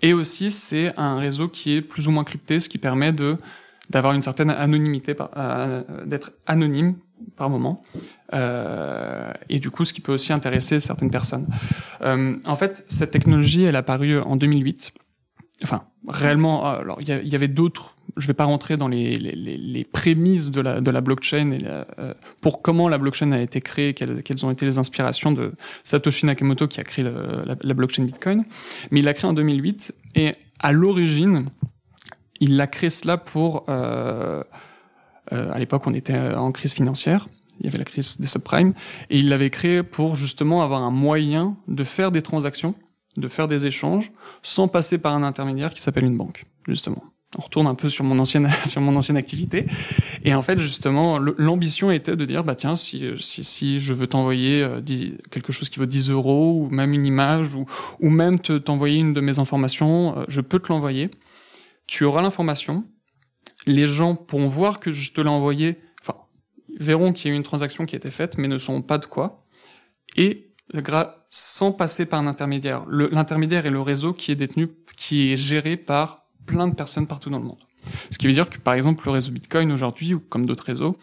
Et aussi, c'est un réseau qui est plus ou moins crypté, ce qui permet de d'avoir une certaine anonymité, euh, d'être anonyme par moment, euh, et du coup, ce qui peut aussi intéresser certaines personnes. Euh, en fait, cette technologie, elle a apparu en 2008. Enfin, réellement, alors il y, avait d'autres. Je vais pas rentrer dans les, prémices de la, blockchain et euh, pour comment la blockchain a été créée, quelles, ont été les inspirations de Satoshi Nakamoto qui a créé la, la blockchain Bitcoin. Mais il l'a créé en 2008 et à l'origine, il a créé cela pour... Euh, euh, à l'époque, on était en crise financière. Il y avait la crise des subprimes. Et il l'avait créé pour justement avoir un moyen de faire des transactions, de faire des échanges, sans passer par un intermédiaire qui s'appelle une banque, justement on retourne un peu sur mon ancienne sur mon ancienne activité. Et en fait justement l'ambition était de dire bah tiens si si, si je veux t'envoyer euh, quelque chose qui vaut 10 euros ou même une image ou ou même te t'envoyer une de mes informations je peux te l'envoyer. Tu auras l'information, les gens pourront voir que je te l'ai envoyé, enfin, verront qu'il y a eu une transaction qui a été faite, mais ne sauront pas de quoi, et sans passer par un intermédiaire. L'intermédiaire est le réseau qui est détenu, qui est géré par plein de personnes partout dans le monde. Ce qui veut dire que, par exemple, le réseau Bitcoin aujourd'hui, ou comme d'autres réseaux,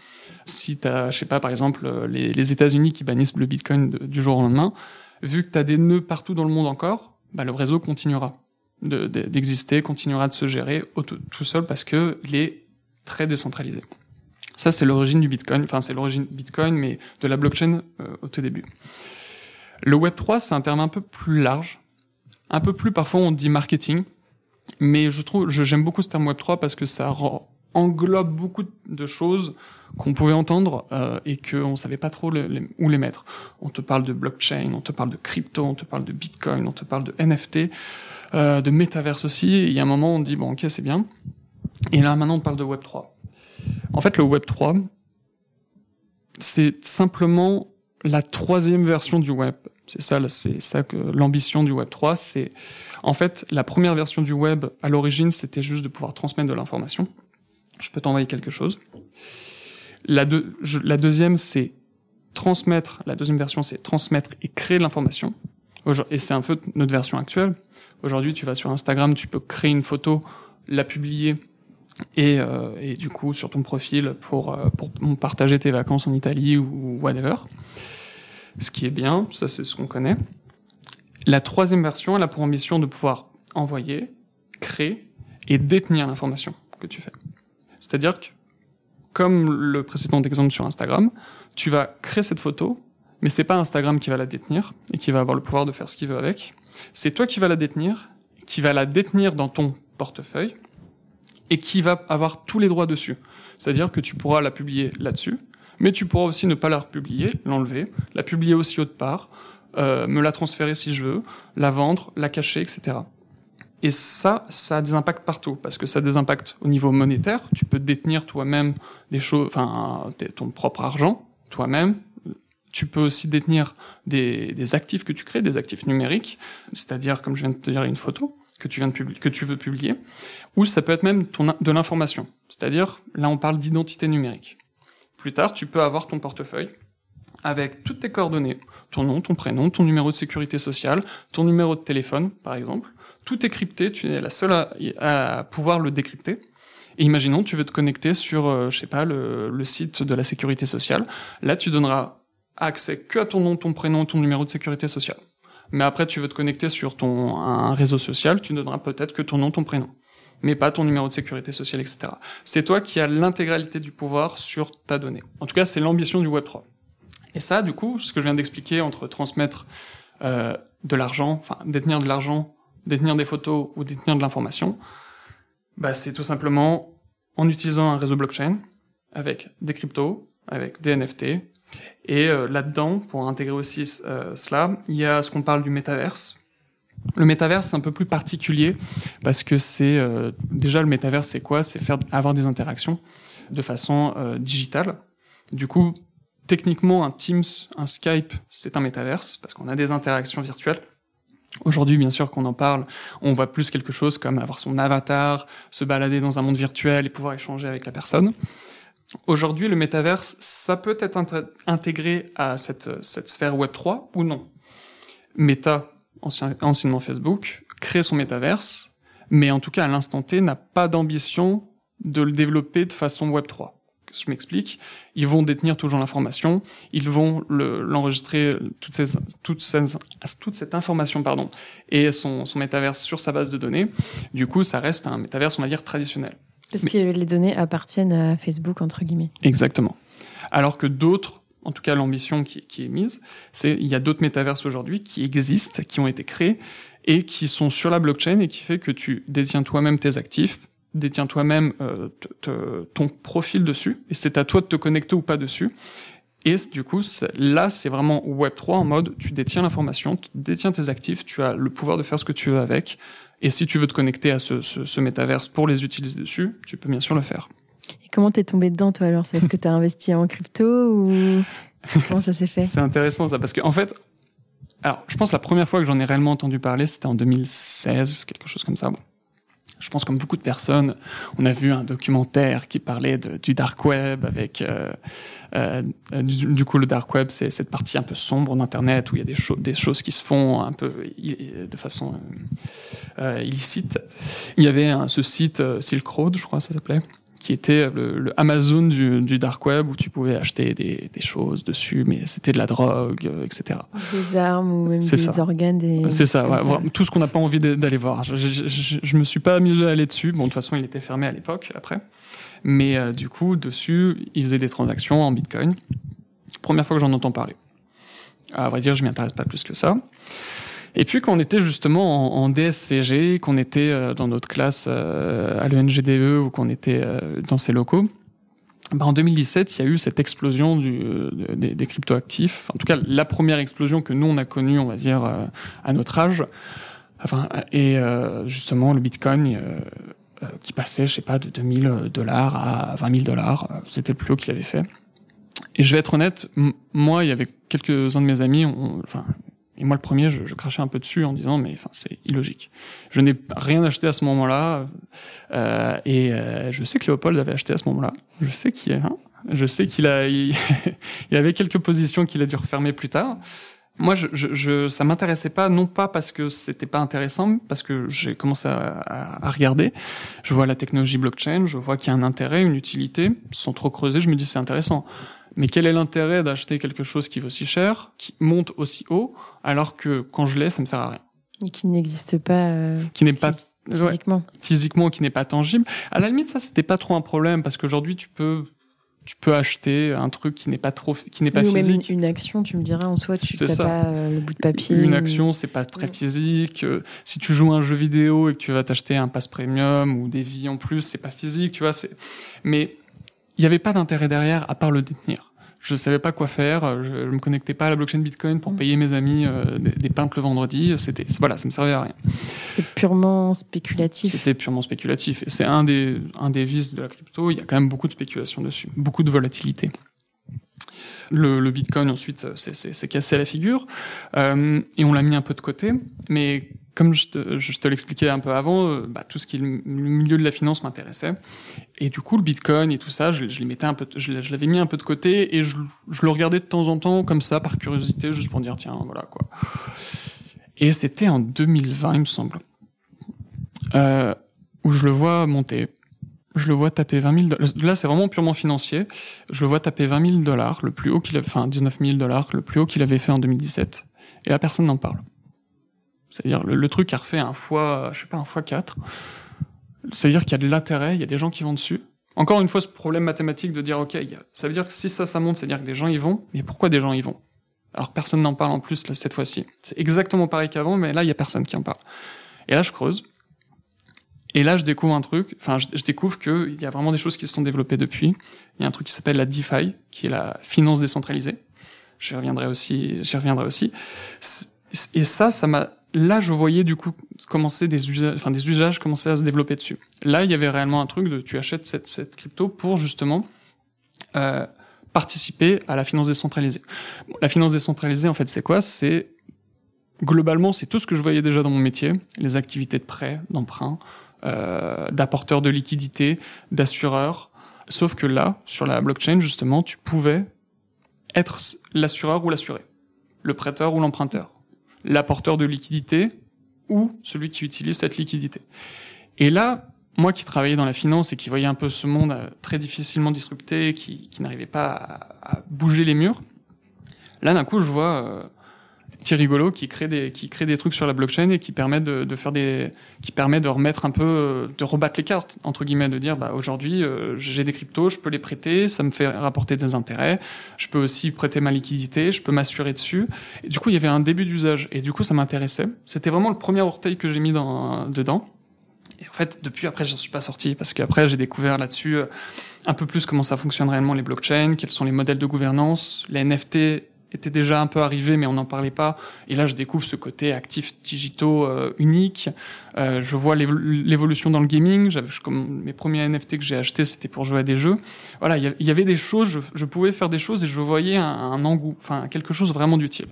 si tu as, je sais pas, par exemple, les, États-Unis qui bannissent le Bitcoin du jour au lendemain, vu que tu des nœuds partout dans le monde encore, bah, le réseau continuera d'exister, continuera de se gérer tout seul parce que il est très décentralisé. Ça, c'est l'origine du Bitcoin. Enfin, c'est l'origine Bitcoin, mais de la blockchain euh, au tout début. Le Web 3, c'est un terme un peu plus large, un peu plus parfois on dit marketing, mais je trouve, j'aime beaucoup ce terme Web 3 parce que ça englobe beaucoup de choses qu'on pouvait entendre euh, et qu'on savait pas trop où les mettre. On te parle de blockchain, on te parle de crypto, on te parle de Bitcoin, on te parle de NFT. Euh, de métaverse aussi. il y a un moment, on dit, bon, ok, c'est bien. Et là, maintenant, on parle de Web 3. En fait, le Web 3, c'est simplement la troisième version du web. C'est ça, c'est ça que l'ambition du Web 3, c'est en fait la première version du web à l'origine, c'était juste de pouvoir transmettre de l'information. Je peux t'envoyer quelque chose. La, deuxième, c'est transmettre. La deuxième version, c'est transmettre et créer l'information. Et c'est un peu notre version actuelle. Aujourd'hui, tu vas sur Instagram, tu peux créer une photo, la publier et, euh, du coup sur ton profil pour, euh, pour partager tes vacances en Italie ou whatever. Ce qui est bien, ça c'est ce qu'on connaît. La troisième version, elle a pour ambition de pouvoir envoyer, créer et détenir l'information que tu fais. C'est-à-dire que, comme le précédent exemple sur Instagram, tu vas créer cette photo, mais c'est pas Instagram qui va la détenir et qui va avoir le pouvoir de faire ce qu'il veut avec. C'est toi qui vas la détenir, qui va la détenir dans ton portefeuille et qui va avoir tous les droits dessus. C'est-à-dire que tu pourras la publier là-dessus, mais tu pourras aussi ne pas la republier, l'enlever, la publier aussi autre part, euh, me la transférer si je veux, la vendre, la cacher, etc. Et ça, ça a des impacts partout, parce que ça a des impacts au niveau monétaire. Tu peux détenir toi-même des choses, enfin, ton propre argent, toi-même, tu peux aussi détenir des, actifs que tu crées, des actifs numériques, c'est-à-dire, comme je viens de te dire, une photo que tu, viens de publier, que tu veux publier, ou ça peut être même de l'information, c'est-à-dire, là on parle d'identité numérique. Plus tard, tu peux avoir ton portefeuille avec toutes tes coordonnées, ton nom, ton prénom, ton numéro de sécurité sociale, ton numéro de téléphone, par exemple. Tout est crypté, tu es la seule à, pouvoir le décrypter. Et imaginons, tu veux te connecter sur, euh, je sais pas, le, site de la sécurité sociale. Là, tu donneras accès que à ton nom, ton prénom, ton numéro de sécurité sociale. Mais après, tu veux te connecter sur ton un réseau social, tu ne donneras peut-être que ton nom, ton prénom, mais pas ton numéro de sécurité sociale, etc. C'est toi qui as l'intégralité du pouvoir sur ta donnée. En tout cas, c'est l'ambition du Web 3. Et ça, du coup, ce que je viens d'expliquer entre transmettre euh, de l'argent, enfin détenir de l'argent, détenir des photos ou détenir de l'information, bah, c'est tout simplement en utilisant un réseau blockchain avec des cryptos, avec des NFT, et euh, là-dedans, pour intégrer aussi euh, cela, il y a ce qu'on parle du métaverse. Le métaverse, c'est un peu plus particulier parce que c'est euh, déjà le métaverse, c'est quoi? C'est faire avoir des interactions de façon digitale. Du coup, techniquement, un Teams, un Skype, c'est un métaverse parce qu'on a des interactions virtuelles. Aujourd'hui, bien sûr qu'on en parle, on voit plus quelque chose comme avoir son avatar, se balader dans un monde virtuel et pouvoir échanger avec la personne. Aujourd'hui, le métaverse, ça peut être intégré à cette, sphère Web 3 ou non? Meta, ancien, anciennement Facebook, crée son métaverse, mais en tout cas à l'instant T n'a pas d'ambition de le développer de façon Web 3 je m'explique, ils vont détenir toujours l'information, ils vont l'enregistrer toute, toute, toute, cette information pardon et son, son métaverse sur sa base de données. Du coup, ça reste un métaverse, on va dire traditionnel. Parce que les données appartiennent à Facebook entre guillemets. Exactement. Alors que d'autres, en tout cas l'ambition qui, qui, est mise, c'est il y a d'autres métaverses aujourd'hui qui existent, qui ont été créés et qui sont sur la blockchain et qui fait que tu détiens toi-même tes actifs, détiens toi-même euh, ton profil dessus, et c'est à toi de te connecter ou pas dessus. Et du coup, là, c'est vraiment Web3 en mode, tu détiens l'information, tu détiens tes actifs, tu as le pouvoir de faire ce que tu veux avec. Et si tu veux te connecter à ce, ce, ce métaverse pour les utiliser dessus, tu peux bien sûr le faire. Et comment t'es tombé dedans, toi, alors? Est-ce que t'as investi en crypto ou comment ça s'est fait? C'est intéressant, ça, parce qu'en en fait, alors, je pense que la première fois que j'en ai réellement entendu parler, c'était en 2016, quelque chose comme ça. Bon je pense comme beaucoup de personnes, on a vu un documentaire qui parlait du dark web avec euh, euh, du, coup le dark web c'est cette partie un peu sombre d'internet où il y a des, choses des choses qui se font un peu de façon euh, illicite. Il y avait ce site Silk Road, je crois ça s'appelait, qui était le, Amazon du, du, dark web où tu pouvais acheter des, des choses dessus, mais c'était de la drogue, euh, etc. Des armes ou même des organes. Des... C'est ça, ouais, tout ce qu'on n'a pas envie d'aller voir. Je, je, je, je, me suis pas amusé à aller dessus. Bon, de toute façon, il était fermé à l'époque, après. Mais euh, du coup, dessus, ils faisaient des transactions en Bitcoin. Première fois que j'en entends parler. À vrai dire, je m'y intéresse pas plus que ça. Et puis quand on était justement en, DSCG, qu'on était euh, dans notre classe euh, à l'ENGDE ou qu'on était euh, dans ces locaux, bah en 2017, il y a eu cette explosion du, des, des cryptoactifs. En tout cas, la première explosion que nous on a connue, on va dire, à notre âge. Enfin, et justement le Bitcoin qui passait, je sais pas, de 2000 dollars à 20 000 dollars. C'était le plus haut qu'il avait fait. Et je vais être honnête, moi, il y avait quelques-uns de mes amis, on, enfin, et moi, le premier, je, crachais un peu dessus en disant, mais enfin, c'est illogique. Je n'ai rien acheté à ce moment-là, euh, et euh, je sais que Léopold avait acheté à ce moment-là. Je sais qu'il, hein, je sais qu'il a, il, avait quelques positions qu'il a dû refermer plus tard. Moi, je, je, ça m'intéressait pas, non pas parce que c'était pas intéressant, parce que j'ai commencé à, à, regarder. Je vois la technologie blockchain, je vois qu'il y a un intérêt, une utilité. Sans trop creuser, je me dis c'est intéressant. Mais quel est l'intérêt d'acheter quelque chose qui vaut si cher, qui monte aussi haut, alors que quand je l'ai, ça me sert à rien? Et qui n'existe pas. Euh, qui n'est pas physiquement. physiquement, qui n'est pas tangible. À la limite, ça c'était pas trop un problème parce qu'aujourd'hui tu peux tu peux acheter un truc qui n'est pas trop qui n'est pas ou physique. Même une, action, tu me diras en soi, tu n'as pas euh, le bout de papier. Une action, c'est pas très physique. Euh, si tu joues à un jeu vidéo et que tu vas t'acheter un pass premium ou des vies en plus, c'est pas physique, tu vois. C'est mais il n'y avait pas d'intérêt derrière à part le détenir. Je savais pas quoi faire, je, me connectais pas à la blockchain Bitcoin pour mm. payer mes amis euh, des, des pintes le vendredi. C'était voilà, ça me servait à rien. C'était purement spéculatif. C'était purement spéculatif. Et c'est un des un des vices de la crypto. Il y a quand même beaucoup de spéculation dessus, beaucoup de volatilité. Le, le Bitcoin ensuite c'est cassé la figure euh, et on l'a mis un peu de côté. Mais comme je te, l'expliquais un peu avant, euh, bah, tout ce qui est le milieu de la finance m'intéressait. Et du coup, le Bitcoin et tout ça, je, l'avais mis un peu de côté et je, le regardais de temps en temps comme ça, par curiosité, juste pour dire tiens, voilà quoi. Et c'était en 2020, il me semble, euh, où je le vois monter. Je le vois taper 20 000 dollars. Là, c'est vraiment purement financier. Je le vois taper 20 000 dollars, le plus haut qu'il avait, enfin 19 000 dollars, le plus haut qu'il avait fait en 2017. Et là, personne n'en parle. C'est-à-dire le, le, truc a refait un fois, je sais pas, un fois 4. C'est-à-dire qu'il y a de l'intérêt, il y a des gens qui vont dessus. Encore une fois, ce problème mathématique de dire, OK, ça veut dire que si ça, ça monte, c'est-à-dire que des gens y vont. Mais pourquoi des gens y vont? Alors personne n'en parle en plus là, cette fois-ci. C'est exactement pareil qu'avant, mais là, il y a personne qui en parle. Et là, je creuse. Et là, je découvre un truc. Enfin, je, je découvre qu'il y a vraiment des choses qui se sont développées depuis. Il y a un truc qui s'appelle la DeFi, qui est la finance décentralisée. J'y reviendrai aussi. J'y reviendrai aussi. Et ça, ça m'a là, je voyais du coup commencer des usages, enfin des usages commencer à se développer dessus. Là, il y avait réellement un truc de tu achètes cette, crypto pour justement euh, participer à la finance décentralisée. la finance décentralisée, en fait, c'est quoi? C'est globalement, c'est tout ce que je voyais déjà dans mon métier, les activités de prêt, d'emprunt, euh, d'apporteurs de liquidité, d'assureurs. Sauf que là, sur la blockchain, justement, tu pouvais être l'assureur ou l'assuré, le prêteur ou l'emprunteur, l'apporteur de liquidité ou celui qui utilise cette liquidité. Et là, moi qui travaillais dans la finance et qui voyais un peu ce monde euh, très difficilement disrupté, qui, n'arrivait pas à, à, bouger les murs, là d'un coup je vois euh, Thierry Golo qui crée des qui crée des trucs sur la blockchain et qui permet de, de faire des qui permet de remettre un peu euh, de rebattre les cartes entre guillemets de dire bah aujourd'hui euh, j'ai des cryptos je peux les prêter ça me fait rapporter des intérêts je peux aussi prêter ma liquidité je peux m'assurer dessus. Et du coup il y avait un début d'usage. Et du coup ça m'intéressait. C'était vraiment le premier orteil que j'ai mis dans dedans. Et en fait, depuis, après, j'en suis pas sorti parce qu'après, j'ai découvert là-dessus euh, un peu plus comment ça fonctionne réellement les blockchains, quels sont les modèles de gouvernance. Les NFT étaient déjà un peu arrivés, mais on n'en parlait pas. Et là, je découvre ce côté actifs digitaux euh, unique. Euh, je vois l'évolution dans le gaming. J'avais comme mes premiers NFT que j'ai achetés, c'était pour jouer à des jeux. Voilà, il y, avait des choses. Je, je, pouvais faire des choses et je voyais un, un enfin quelque chose vraiment d'utile.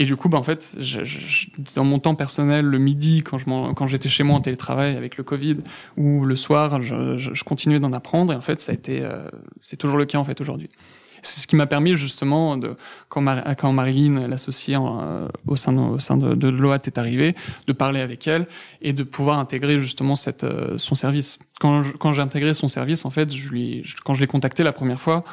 Et du coup, bah, en fait, je, je, dans mon temps personnel, le midi, quand, je quand j'étais chez moi en télétravail avec le Covid, ou le soir, je, je continuais d'en apprendre. Et en fait, ça a été, euh, c'est toujours le cas en fait aujourd'hui. C'est ce qui m'a permis justement de quand, Mar Marilyn, l'associée euh, au sein de, l'OAT est arrivée, de parler avec elle et de pouvoir intégrer justement euh, son service. Quand quand j'ai intégré son service, en fait, je lui quand je l'ai contacté la première fois,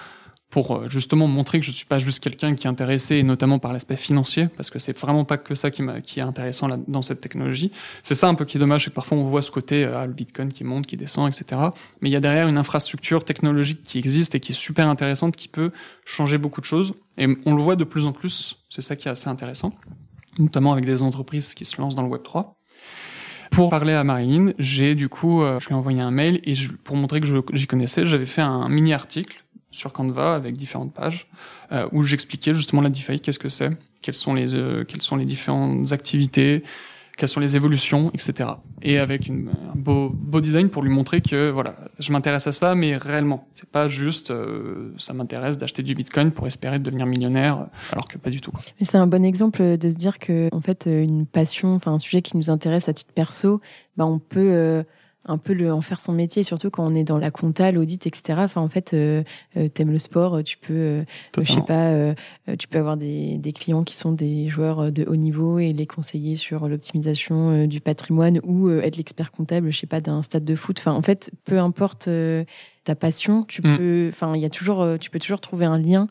pour euh, justement montrer que je suis pas juste quelqu'un qui est intéressé, et notamment par l'aspect financier, parce que c'est vraiment pas que ça qui, qui est intéressant là, dans cette technologie. C'est ça un peu qui est dommage, c'est que parfois on voit ce côté, euh, le Bitcoin qui monte, qui descend, etc. Mais il y a derrière une infrastructure technologique qui existe et qui est super intéressante, qui peut changer beaucoup de choses. Et on le voit de plus en plus, c'est ça qui est assez intéressant, notamment avec des entreprises qui se lancent dans le Web 3. Pour parler à Marine, j'ai du coup, euh, je lui ai envoyé un mail et je, pour montrer que j'y connaissais, j'avais fait un mini article sur Canva avec différentes pages euh, où j'expliquais justement la DeFi, qu'est-ce que c'est, quelles sont les euh, sont les différentes activités, quelles sont les évolutions, etc. Et avec un beau design pour lui montrer que voilà, je m'intéresse à ça, mais réellement, c'est pas juste euh, ça m'intéresse d'acheter du Bitcoin pour espérer devenir millionnaire, alors que pas du tout. Mais c'est un bon exemple de se dire que en fait une passion, enfin un sujet qui nous intéresse à titre perso, bah on peut un peu le, en faire son métier, surtout quand on est dans la compta, l'audit, etc. Enfin, en fait, euh, euh t'aimes le sport, tu peux, euh, je sais pas, euh, tu peux avoir des, des, clients qui sont des joueurs de haut niveau et les conseiller sur l'optimisation du patrimoine ou être l'expert comptable, je sais pas, d'un stade de foot. Enfin, en fait, peu importe ta passion, tu mm. peux, enfin, il y a toujours, tu peux toujours trouver un lien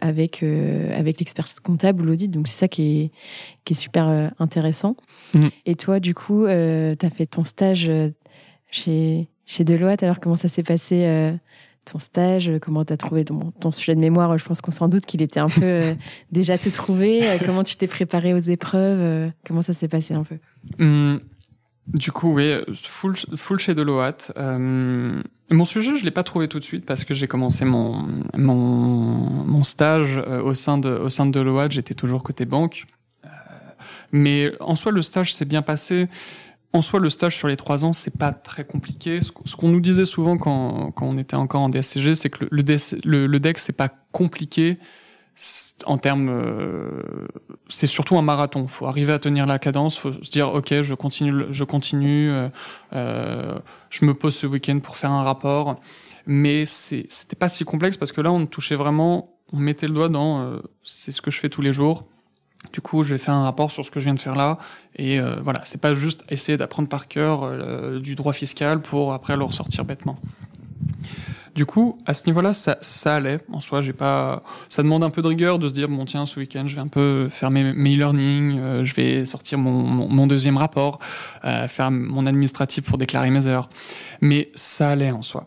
avec avec l'expertise comptable ou l'audit. Donc c'est ça qui est qui est super intéressant. Mm. Et toi, du coup, tu as fait ton stage chez, chez Deloitte. Alors, comment ça s'est passé euh, ton stage? Comment tu as trouvé ton, ton, sujet de mémoire? Je pense qu'on s'en doute qu'il était un peu euh, déjà tout trouvé. Euh, comment tu t'es préparé aux épreuves? Comment ça s'est passé un peu? Mmh, Du coup, oui, full, full chez Deloitte. mon sujet, je l'ai pas trouvé tout de suite parce que j'ai commencé mon, mon, mon stage au sein de, au sein de Deloitte. J'étais toujours côté banque. mais en soi, le stage s'est bien passé en soi, le stage sur les trois ans, c'est pas très compliqué. Ce qu'on nous disait souvent quand, quand, on était encore en DSCG, c'est que le, le, le DEX, c'est pas compliqué en termes. Euh, c'est surtout un marathon. Faut arriver à tenir la cadence. Faut se dire, ok, je continue, je continue. Euh, euh, je me pose ce week-end pour faire un rapport. Mais c'était pas si complexe parce que là, on touchait vraiment, on mettait le doigt dans. Euh, c'est ce que je fais tous les jours du coup, je vais faire un rapport sur ce que je viens de faire là. Et euh, voilà, c'est pas juste essayer d'apprendre par cœur euh, du droit fiscal pour après le ressortir bêtement. Du coup, à ce niveau-là, ça, allait. En soi, j'ai pas. Ça demande un peu de rigueur de se dire bon tiens, ce week-end, je vais un peu faire mes, e-learning, euh, je vais sortir mon, mon, deuxième rapport, faire mon administratif pour déclarer mes heures. Mais ça allait en soi.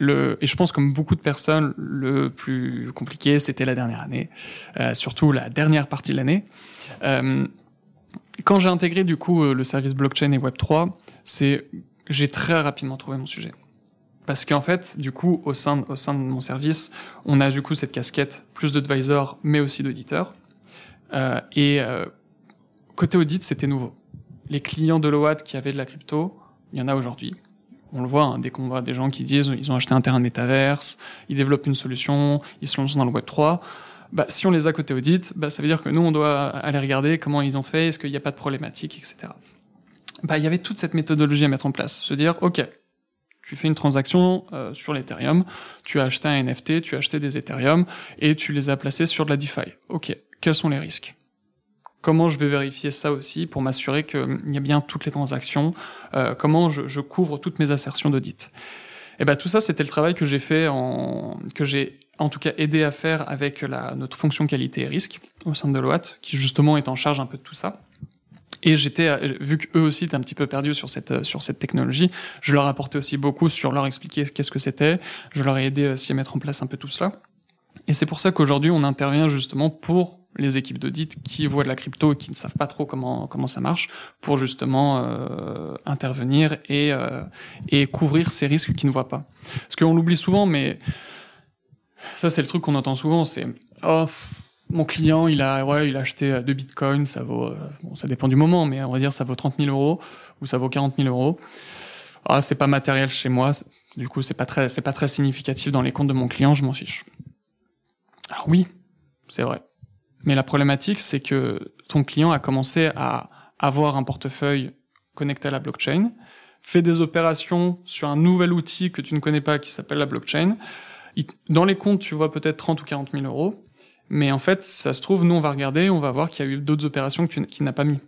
Et je pense comme beaucoup de personnes, le plus compliqué, c'était la dernière année, euh, surtout la dernière partie de l'année. Euh, quand j'ai intégré du coup euh, le service blockchain et Web 3, c'est j'ai très rapidement trouvé mon sujet. Parce qu'en fait, du coup, au sein, de mon service, on a du coup cette casquette plus d'advisor, mais aussi d'auditeur. Et côté audit, c'était nouveau. Les clients de l'OAT qui avaient de la crypto, il y en a aujourd'hui On le voit, hein, dès qu'on voit des gens qui disent ils ont acheté un terrain métaverse, ils développent une solution, ils se lancent dans le Web 3. Bah, si on les a côté audit, bah, ça veut dire que nous, on doit aller regarder comment ils ont fait, est-ce qu'il n'y a pas de problématique, etc. Bah, il y avait toute cette méthodologie à mettre en place. Se dire, OK, tu fais une transaction euh, sur l'Ethereum, tu as acheté un NFT, tu as acheté des Ethereum et tu les as placés sur de la DeFi. Ok, quels sont les risques? Comment je vais vérifier ça aussi pour m'assurer qu'il y a bien toutes les transactions euh, Comment je, je, couvre toutes mes assertions d'audit Et eh ben tout ça, c'était le travail que j'ai fait, en, que j'ai en tout cas aidé à faire avec la, notre fonction qualité et risque au sein de Deloitte, qui justement est en charge un peu de tout ça. Et j'étais, euh, vu qu'eux aussi étaient un petit peu perdus sur cette, euh, sur cette technologie, je leur apportais aussi beaucoup sur leur expliquer qu'est-ce que c'était. Je leur ai aidé aussi à mettre en place un peu tout cela. Et c'est pour ça qu'aujourd'hui, on intervient justement pour les équipes d'audit qui voient de la crypto et qui ne savent pas trop comment comment ça marche, pour justement euh, intervenir et euh, et couvrir ces risques qu'ils ne voient pas. Parce qu'on l'oublie souvent, mais ça c'est le truc qu'on entend souvent, c'est oh mon client, il a, ouais, il a acheté euh, deux bitcoins, ça vaut, euh, bon, ça dépend du moment, mais on va dire ça vaut 30 000 euros ou ça vaut 40 000 euros. Ah, c'est pas matériel chez moi, du coup, c'est pas très, c'est pas très significatif dans les comptes de mon client, je m'en fiche. Alors oui, c'est vrai. Mais la problématique, c'est que ton client a commencé à avoir un portefeuille connecté à la blockchain, fait des opérations sur un nouvel outil que tu ne connais pas qui s'appelle la blockchain. Dans les comptes, tu vois peut-être 30 ou 40 000 euros. Mais en fait, ça se trouve, nous, on va regarder, on va voir qu'il y a eu d'autres opérations qu'il n'a pas mis.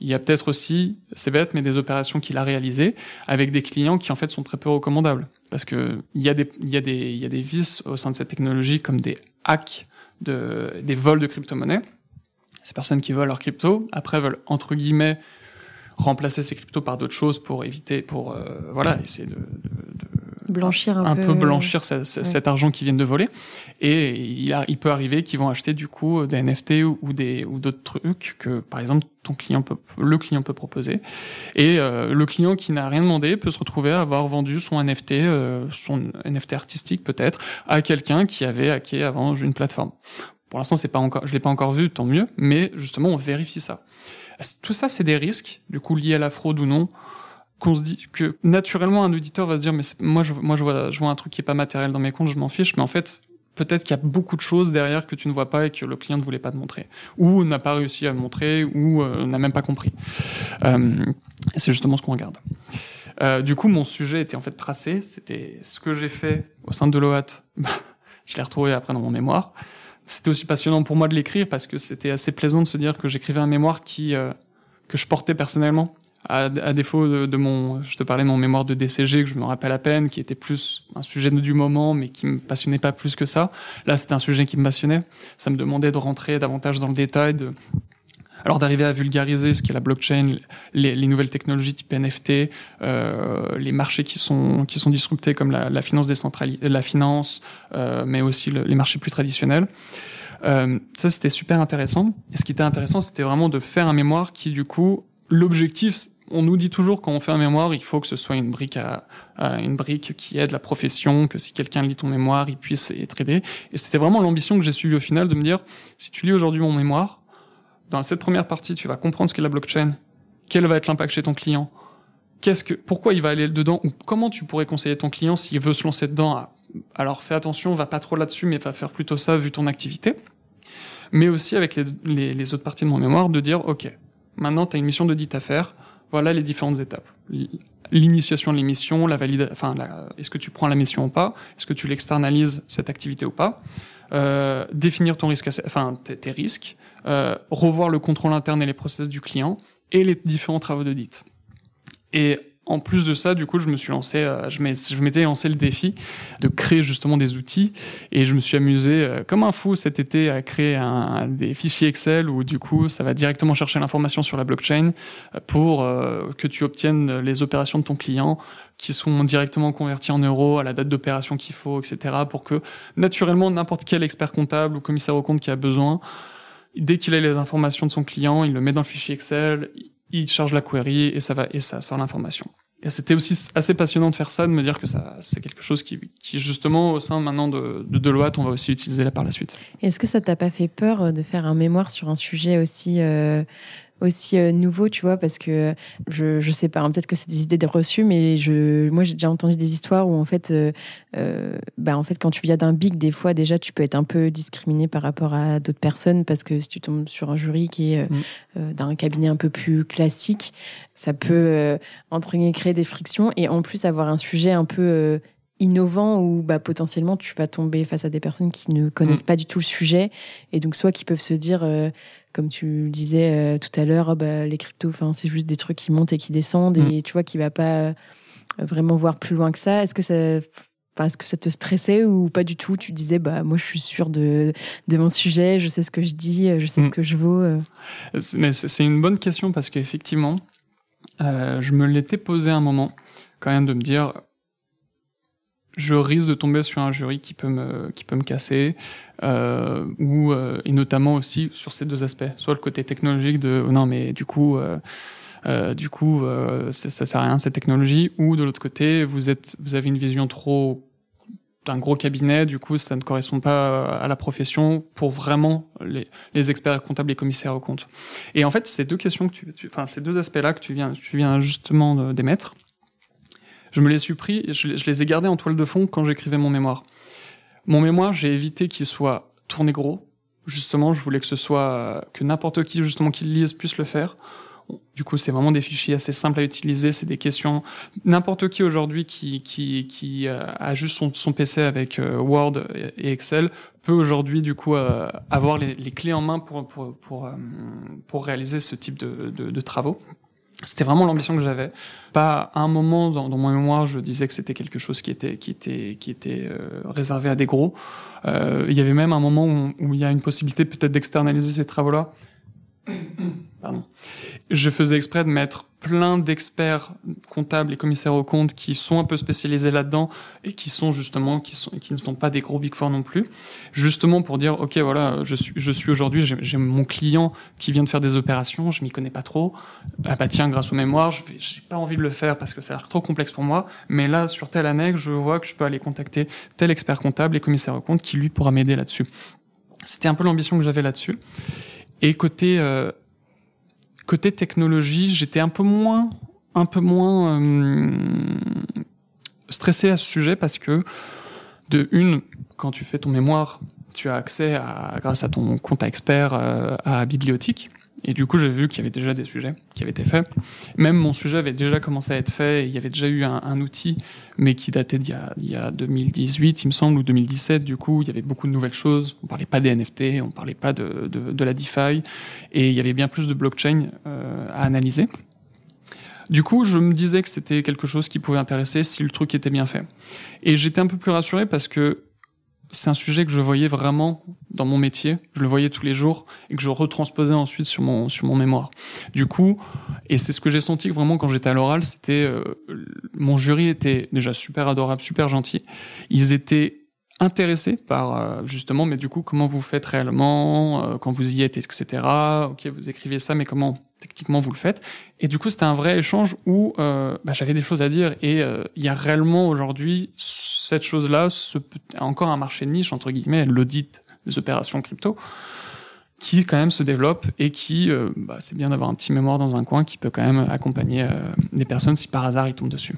Il y a peut-être aussi, c'est bête, mais des opérations qu'il a réalisées avec des clients qui en fait sont très peu recommandables. Parce que il y a des, il il y a des vices au sein de cette technologie comme des hacks, de, des vols de crypto-monnaies. Ces personnes qui volent leur crypto, après veulent, entre guillemets, remplacer ces cryptos par d'autres choses pour éviter, pour, euh, voilà, essayer de, de blanchir un, un peu, blanchir cet argent qu'ils viennent de voler. Et il, a, il peut arriver qu'ils vont acheter du coup des NFT ou, des ou d'autres trucs que par exemple ton client peut, le client peut proposer. Et euh, le client qui n'a rien demandé peut se retrouver à avoir vendu son NFT, euh, son NFT artistique peut-être, à quelqu'un qui avait hacké avant une plateforme. Pour l'instant, c'est pas encore, je l'ai pas encore vu, tant mieux. Mais justement, on vérifie ça. Tout ça, c'est des risques, du coup liés à la fraude ou non? Qu'on se dit que naturellement un auditeur va se dire mais moi je moi je vois je vois un truc qui est pas matériel dans mes comptes je m'en fiche mais en fait peut-être qu'il y a beaucoup de choses derrière que tu ne vois pas et que le client ne voulait pas te montrer. Ou n'a pas réussi à montrer ou euh, n'a même pas compris. Euh, c'est justement ce qu'on regarde. Euh, du coup mon sujet était en fait tracé. C'était ce que j'ai fait au sein de l'OAT je l'ai retrouvé après dans mon mémoire. C'était aussi passionnant pour moi de l'écrire parce que c'était assez plaisant de se dire que j'écrivais un mémoire qui que je portais personnellement à, à défaut de, de, mon, je te parlais de mon mémoire de DCG que je me rappelle à peine, qui était plus un sujet du moment, mais qui me passionnait pas plus que ça. Là, c'était un sujet qui me passionnait. Ça me demandait de rentrer davantage dans le détail, de, alors d'arriver à vulgariser ce qu'est la blockchain, les, les, nouvelles technologies type NFT, euh, les marchés qui sont qui sont disruptés comme la, la finance décentralisée, la finance, euh, mais aussi le, les marchés plus traditionnels. Euh, ça c'était super intéressant. Et ce qui était intéressant, c'était vraiment de faire un mémoire qui du coup l'objectif, on nous dit toujours quand on fait un mémoire, il faut que ce soit une brique à, une brique qui aide la profession, que si quelqu'un lit ton mémoire, il puisse être aidé. Et c'était vraiment l'ambition que j'ai suivie au final de me dire, si tu lis aujourd'hui mon mémoire, dans cette première partie, tu vas comprendre ce qu'est la blockchain, quel va être l'impact chez ton client, qu'est-ce que, pourquoi il va aller dedans, ou comment tu pourrais conseiller ton client s'il veut se lancer dedans. Alors fais attention, va pas trop là-dessus, mais va faire plutôt ça vu ton activité. Mais aussi avec les, autres parties de mon mémoire, de dire, ok, maintenant tu as une mission d'audit à faire, voilà les différentes étapes. L'initiation de l'émission, la valide, enfin, est-ce que tu prends la mission ou pas? Est-ce que tu l'externalises cette activité ou pas? Euh, Définir ton risque, enfin tes, risques, euh, revoir le contrôle interne et les process du client et les différents travaux d'audit. Et en plus de ça, du coup, je me suis lancé, euh, je m'étais lancé le défi de créer justement des outils et je me suis amusé euh, comme un fou cet été à créer des fichiers Excel où du coup, ça va directement chercher l'information sur la blockchain euh, pour que tu obtiennes les opérations de ton client qui sont directement convertis en euros à la date d'opération qu'il faut, etc. pour que naturellement n'importe quel expert comptable ou commissaire au compte qui a besoin, dès qu'il a les informations de son client, il le met dans le fichier Excel, il charge la query et ça va et ça sort l'information. Et c'était aussi assez passionnant de faire ça, de me dire que ça c'est quelque chose qui, justement au sein maintenant de, de Deloitte, on va aussi utiliser là par la suite. Est-ce que ça t'a pas fait peur euh, de faire un mémoire sur un sujet aussi euh, aussi euh, nouveau, tu vois, parce que je, je sais pas, hein, peut-être que c'est des idées de reçues, mais je, moi j'ai déjà entendu des histoires où en fait, euh, euh, bah, en fait, quand tu viens d'un big, des fois déjà tu peux être un peu discriminé par rapport à d'autres personnes parce que si tu tombes sur un jury qui est mm. d'un cabinet un peu plus classique, ça peut entre guillemets créer des frictions et en plus avoir un sujet un peu innovant où bah, potentiellement tu vas tomber face à des personnes qui ne connaissent mm. pas du tout le sujet et donc soit qui peuvent se dire comme tu le disais euh, tout à l'heure, oh, bah, les cryptos, enfin, c'est juste des trucs qui montent et qui descendent, et mm. tu vois, qui va pas euh, vraiment voir plus loin que ça. Est-ce que ça, est-ce que ça te stressait ou pas du tout? Tu disais, bah, moi, je suis sûr de, de mon sujet, je sais ce que je dis, je sais ce mm. que je vaux. Euh. Mais c'est une bonne question parce qu'effectivement, je me l'étais posé un moment, quand même, de me dire, je risque de tomber sur un jury qui peut me qui peut me casser euh, ou euh, et notamment aussi sur ces deux aspects soit le côté technologique de oh non mais du coup euh, euh du coup euh, ça, ça sert à rien cette technologie ou de l'autre côté vous êtes vous avez une vision trop d'un gros cabinet du coup ça ne correspond pas à la profession pour vraiment les, les experts comptables et commissaires aux comptes. Et en fait ces deux questions que tu, enfin ces deux aspects là que tu viens tu viens justement d'émettre je me les suis pris, je, je les ai gardés en toile de fond quand j'écrivais mon mémoire. Mon mémoire, j'ai évité qu'il soit tourné gros. Justement, je voulais que ce soit que n'importe qui justement qui le lise puisse le faire. Du coup, c'est vraiment des fichiers assez simples à utiliser. C'est des questions. N'importe qui aujourd'hui qui qui qui euh, a juste son, son PC avec euh, Word et Excel peut aujourd'hui du coup euh, avoir les, les, clés en main pour pour pour, pour réaliser ce type de, de, de travaux. C'était vraiment l'ambition que j'avais. Pas un moment dans, dans, mon mémoire, je disais que c'était quelque chose qui était qui était qui était euh, réservé à des gros. Euh, il y avait même un moment où il y a une possibilité peut-être d'externaliser ces travaux-là. Pardon. Je faisais exprès de mettre plein d'experts comptables et commissaires aux comptes qui sont un peu spécialisés là-dedans et qui sont justement qui sont qui ne sont pas des gros big four non plus, justement pour dire ok voilà je suis je suis aujourd'hui j'ai mon client qui vient de faire des opérations, je m'y connais pas trop, ah bah tiens grâce aux mémoires je j'ai pas envie de le faire parce que ça a l'air trop complexe pour moi, mais là sur tel annexe je vois que je peux aller contacter tel expert comptable et commissaire aux comptes qui lui pourra m'aider là-dessus. C'était un peu l'ambition que j'avais là-dessus. Et côté euh, côté technologie, j'étais un peu moins, un peu moins euh, stressé à ce sujet parce que de une, quand tu fais ton mémoire, tu as accès à, grâce à ton compte expert euh, à bibliothèque. Et du coup, j'ai vu qu'il y avait déjà des sujets qui avaient été faits. Même mon sujet avait déjà commencé à être fait. Il y avait déjà eu un, outil, mais qui datait d'il y, y a 2018, il me semble, ou 2017. Du coup, il y avait beaucoup de nouvelles choses. On parlait pas des NFT, on parlait pas de, de, de la DeFi, et il y avait bien plus de blockchain euh, à analyser. Du coup, je me disais que c'était quelque chose qui pouvait intéresser si le truc était bien fait. Et j'étais un peu plus rassuré parce que c'est un sujet que je voyais vraiment dans mon métier, je le voyais tous les jours et que je retransposais ensuite sur mon sur mon mémoire. Du coup, et c'est ce que j'ai senti vraiment quand j'étais à l'oral, c'était euh, mon jury était déjà super adorable, super gentil. Ils étaient intéressés par euh, justement, mais du coup, comment vous faites réellement euh, quand vous y êtes, etc. Ok, vous écrivez ça, mais comment techniquement vous le faites. Et du coup, c'était un vrai échange où euh, bah, j'avais des choses à dire. Et euh, il y a réellement aujourd'hui cette chose-là, ce, encore un marché de niche, entre guillemets, l'audit des opérations crypto qui quand même se développe et qui, euh, bah, c'est bien d'avoir un petit mémoire dans un coin qui peut quand même accompagner euh, les personnes si par hasard ils tombent dessus.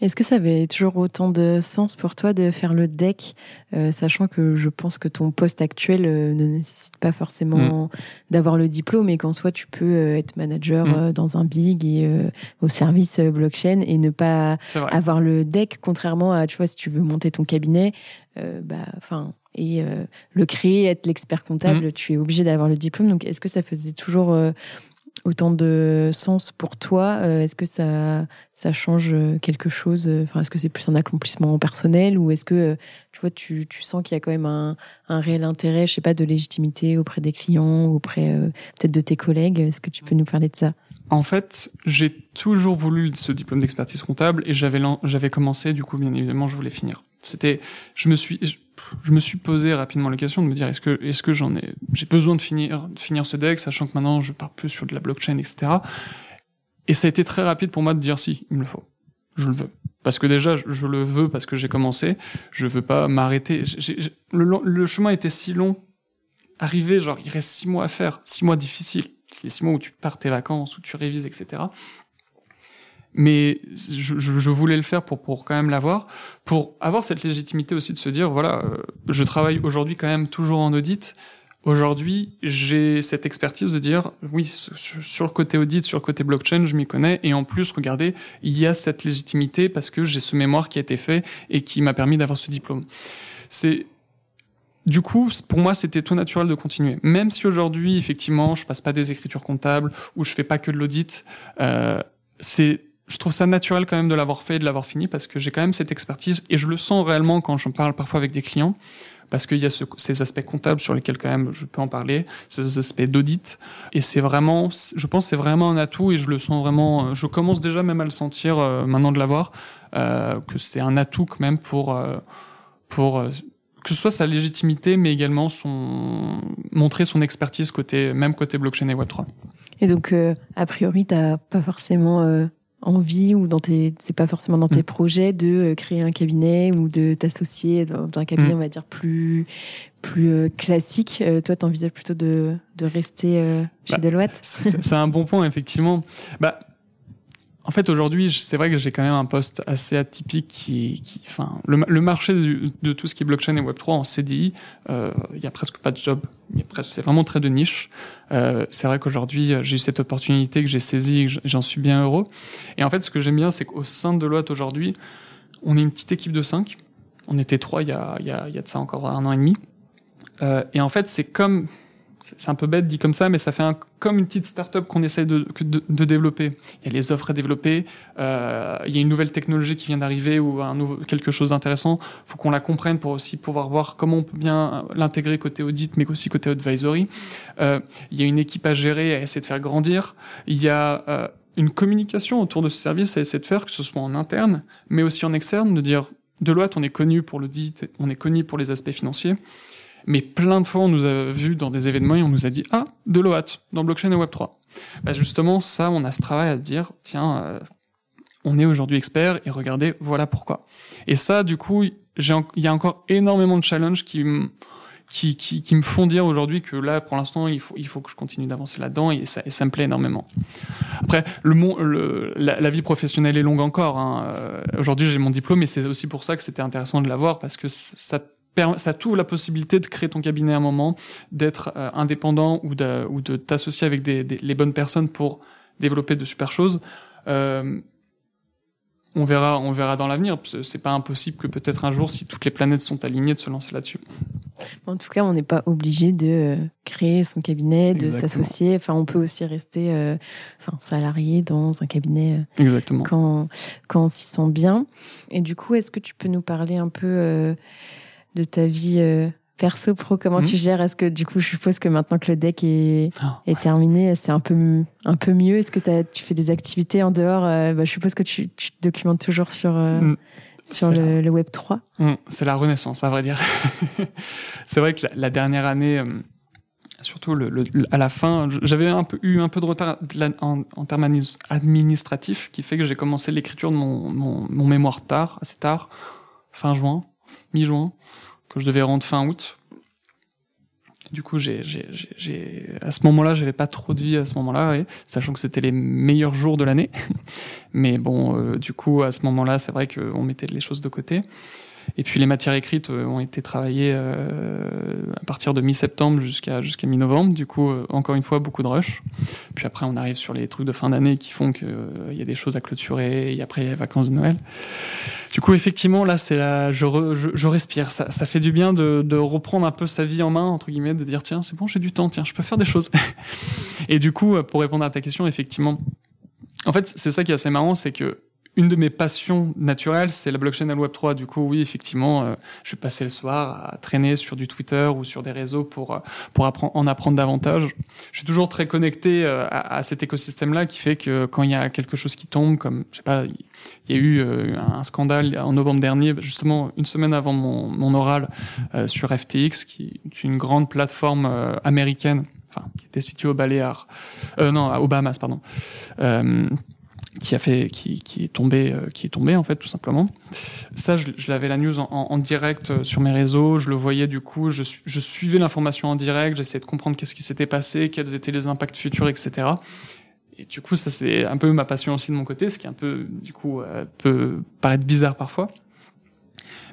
Est-ce que ça avait toujours autant de sens pour toi de faire le deck, euh, sachant que je pense que ton poste actuel ne nécessite pas forcément mm. d'avoir le diplôme et qu'en soi tu peux être manager mm. dans un big et au service blockchain et ne pas avoir le deck, contrairement à, tu vois, si tu veux monter ton cabinet, bah, enfin et euh, le créer, être l'expert comptable, mmh. tu es obligé d'avoir le diplôme. Donc, est-ce que ça faisait toujours euh, autant de sens pour toi euh, Est-ce que ça, ça change quelque chose Enfin, est-ce que c'est plus un accomplissement personnel ou est-ce que tu vois, tu, tu sens qu'il y a quand même un, un, réel intérêt, je sais pas, de légitimité auprès des clients, auprès peut-être de tes collègues? Est-ce que tu peux nous parler de ça? En fait, j'ai toujours voulu ce diplôme d'expertise comptable et j'avais j'avais commencé du coup bien évidemment je voulais finir. C'était je me suis je me suis posé rapidement la question de me dire est-ce que est-ce que j'en ai j'ai besoin de finir finir ce deck sachant que maintenant je pars plus sur de la blockchain etc et ça a été très rapide pour moi de dire si il me le faut. Je le veux. Parce que déjà je, le veux parce que j'ai commencé. Je veux pas m'arrêter. Le, le chemin était si long. Arrivé genre il reste six mois à faire. Six mois difficiles. Les six mois où tu pars tes vacances, où tu révises, etc. Mais je, je, voulais le faire pour, pour quand même l'avoir, pour avoir cette légitimité aussi de se dire, voilà, euh, je travaille aujourd'hui quand même toujours en audit. Aujourd'hui, j'ai cette expertise de dire, oui, sur le côté audit, sur le côté blockchain, je m'y connais. Et en plus, regardez, il y a cette légitimité parce que j'ai ce mémoire qui a été fait et qui m'a permis d'avoir ce diplôme. C'est du coup, pour moi, c'était tout naturel de continuer. Même si aujourd'hui, effectivement, je passe pas des écritures comptables ou je fais pas que de l'audit, euh, c'est, je trouve ça naturel quand même de l'avoir fait et de l'avoir fini parce que j'ai quand même cette expertise et je le sens réellement quand j'en parle parfois avec des clients parce qu'il y a ce, ces aspects comptables sur lesquels quand même je peux en parler, ces aspects d'audit et c'est vraiment, je pense, c'est vraiment un atout et je le sens vraiment. Je commence déjà même à le sentir euh, maintenant de l'avoir euh, que c'est un atout quand même pour euh, pour que ce soit sa légitimité, mais également son montrer son expertise côté même côté blockchain et Web 3. Et donc, euh, a priori, t'as pas forcément euh, envie ou dans tes, c'est pas forcément dans tes mm. projets de euh, créer un cabinet ou de t'associer dans, un cabinet, mm. on va dire plus plus classique. toi, t'envisages plutôt de de rester chez bah, Deloitte? C'est un bon point, effectivement. Bah en fait, aujourd'hui, c'est vrai que j'ai quand même un poste assez atypique qui, qui enfin, le, marché de, tout ce qui est blockchain et Web3 en CDI, euh, il y a presque pas de job. C'est vraiment très de niche. Euh, c'est vrai qu'aujourd'hui, j'ai eu cette opportunité que j'ai saisie, j'en suis bien heureux. Et en fait, ce que j'aime bien, c'est qu'au sein de Deloitte aujourd'hui, on est une petite équipe de cinq. On était trois il y a, il y a, y a de ça encore un an et demi. Euh, et en fait, c'est comme c'est un peu bête dit comme ça, mais ça fait un, comme une petite start-up qu'on essaie de, de, développer. Il y a les offres à développer, euh, il y a une nouvelle technologie qui vient d'arriver ou un nouveau, quelque chose d'intéressant. faut qu'on la comprenne pour aussi pouvoir voir comment on peut bien l'intégrer côté audit, mais aussi côté advisory. Euh, il y a une équipe à gérer, à essayer de faire grandir. Il y a euh, une communication autour de ce service à essayer de faire, que ce soit en interne, mais aussi en externe, de dire Deloitte, on est connu pour l'audit, on est connu pour les aspects financiers. Mais plein de fois, on nous a vu dans des événements et on nous a dit Ah, de l'OAT, dans blockchain et Web3. Bah justement, ça, on a ce travail à dire Tiens, euh, on est aujourd'hui expert et regardez, voilà pourquoi. Et ça, du coup, il y a encore énormément de challenges qui qui, me font dire aujourd'hui que là, pour l'instant, il faut, il faut que je continue d'avancer là-dedans et ça, me plaît énormément. Après, le, la, vie professionnelle est longue encore. Hein. Euh, aujourd'hui, j'ai mon diplôme et c'est aussi pour ça que c'était intéressant de l'avoir parce que ça ça t'ouvre la possibilité de créer ton cabinet à un moment, d'être euh, indépendant ou de, ou de t'associer avec des, les bonnes personnes pour développer de super choses. Euh, on verra, on verra dans l'avenir. C'est pas impossible que peut-être un jour, si toutes les planètes sont alignées, de se lancer là-dessus. En tout cas, on n'est pas obligé de euh, créer son cabinet, de s'associer. Enfin, on peut aussi rester, euh, enfin, salarié dans un cabinet. Exactement. Quand, quand on s'y sent bien. Et du coup, est-ce que tu peux nous parler un peu de ta vie euh, perso pro Comment tu hmm. gères? Est-ce que du coup, je suppose que maintenant que le deck est, ah, est terminé, c'est un peu un peu mieux? Est-ce que tu fais des activités en dehors? Euh, bah, Je suppose que tu, tu, te documentes toujours sur euh, hmm. sur le, Web 3. Hmm. C'est la renaissance, à vrai dire. c'est vrai que la, dernière année. Surtout le, à la fin, j'avais un peu eu un peu de retard en, en termes administratifs, qui fait que j'ai commencé l'écriture de mon, mon, mon mémoire tard, assez tard, fin juin, mi-juin que je devais rendre fin août. Du coup, j'ai, à ce moment-là, j'avais pas trop de vie à ce moment-là, sachant que c'était les meilleurs jours de l'année. Mais bon, euh, du coup, à ce moment-là, c'est vrai qu'on mettait les choses de côté. Et puis les matières écrites euh, ont été travaillées euh, à partir de mi-septembre jusqu'à jusqu'à mi-novembre. Du coup, euh, encore une fois, beaucoup de rush. Puis après, on arrive sur les trucs de fin d'année qui font qu'il il y a des choses à clôturer. Et après, il y a les vacances de Noël. Du coup, effectivement, là, c'est là, je, je, respire. Ça, ça fait du bien de, de reprendre un peu sa vie en main, entre guillemets, de dire tiens, c'est bon, j'ai du temps, tiens, je peux faire des choses. et du coup, pour répondre à ta question, effectivement, en fait, c'est ça qui est assez marrant, c'est que une de mes passions naturelles, c'est la blockchain et le Web 3. Du coup, oui, effectivement, euh, je vais passer le soir à traîner sur du Twitter ou sur des réseaux pour euh, pour en apprendre davantage. Je suis toujours très connecté euh, à, à, cet écosystème-là qui fait que quand il y a quelque chose qui tombe, comme je sais pas, il y a eu un scandale en novembre dernier, justement une semaine avant mon, oral sur FTX, qui est une grande plateforme américaine, enfin qui était située au Baléares, non, aux Bahamas, pardon qui a fait, qui, qui est tombé, euh, qui est tombé en fait tout simplement. Ça, je, je l'avais la news en, en, direct euh, sur mes réseaux, je le voyais du coup, je, je suivais l'information en direct, j'essayais de comprendre qu'est-ce qui s'était passé, quels étaient les impacts futurs, etc. Et du coup, ça c'est un peu ma passion aussi de mon côté, ce qui un peu, du coup, euh, peut paraître bizarre parfois.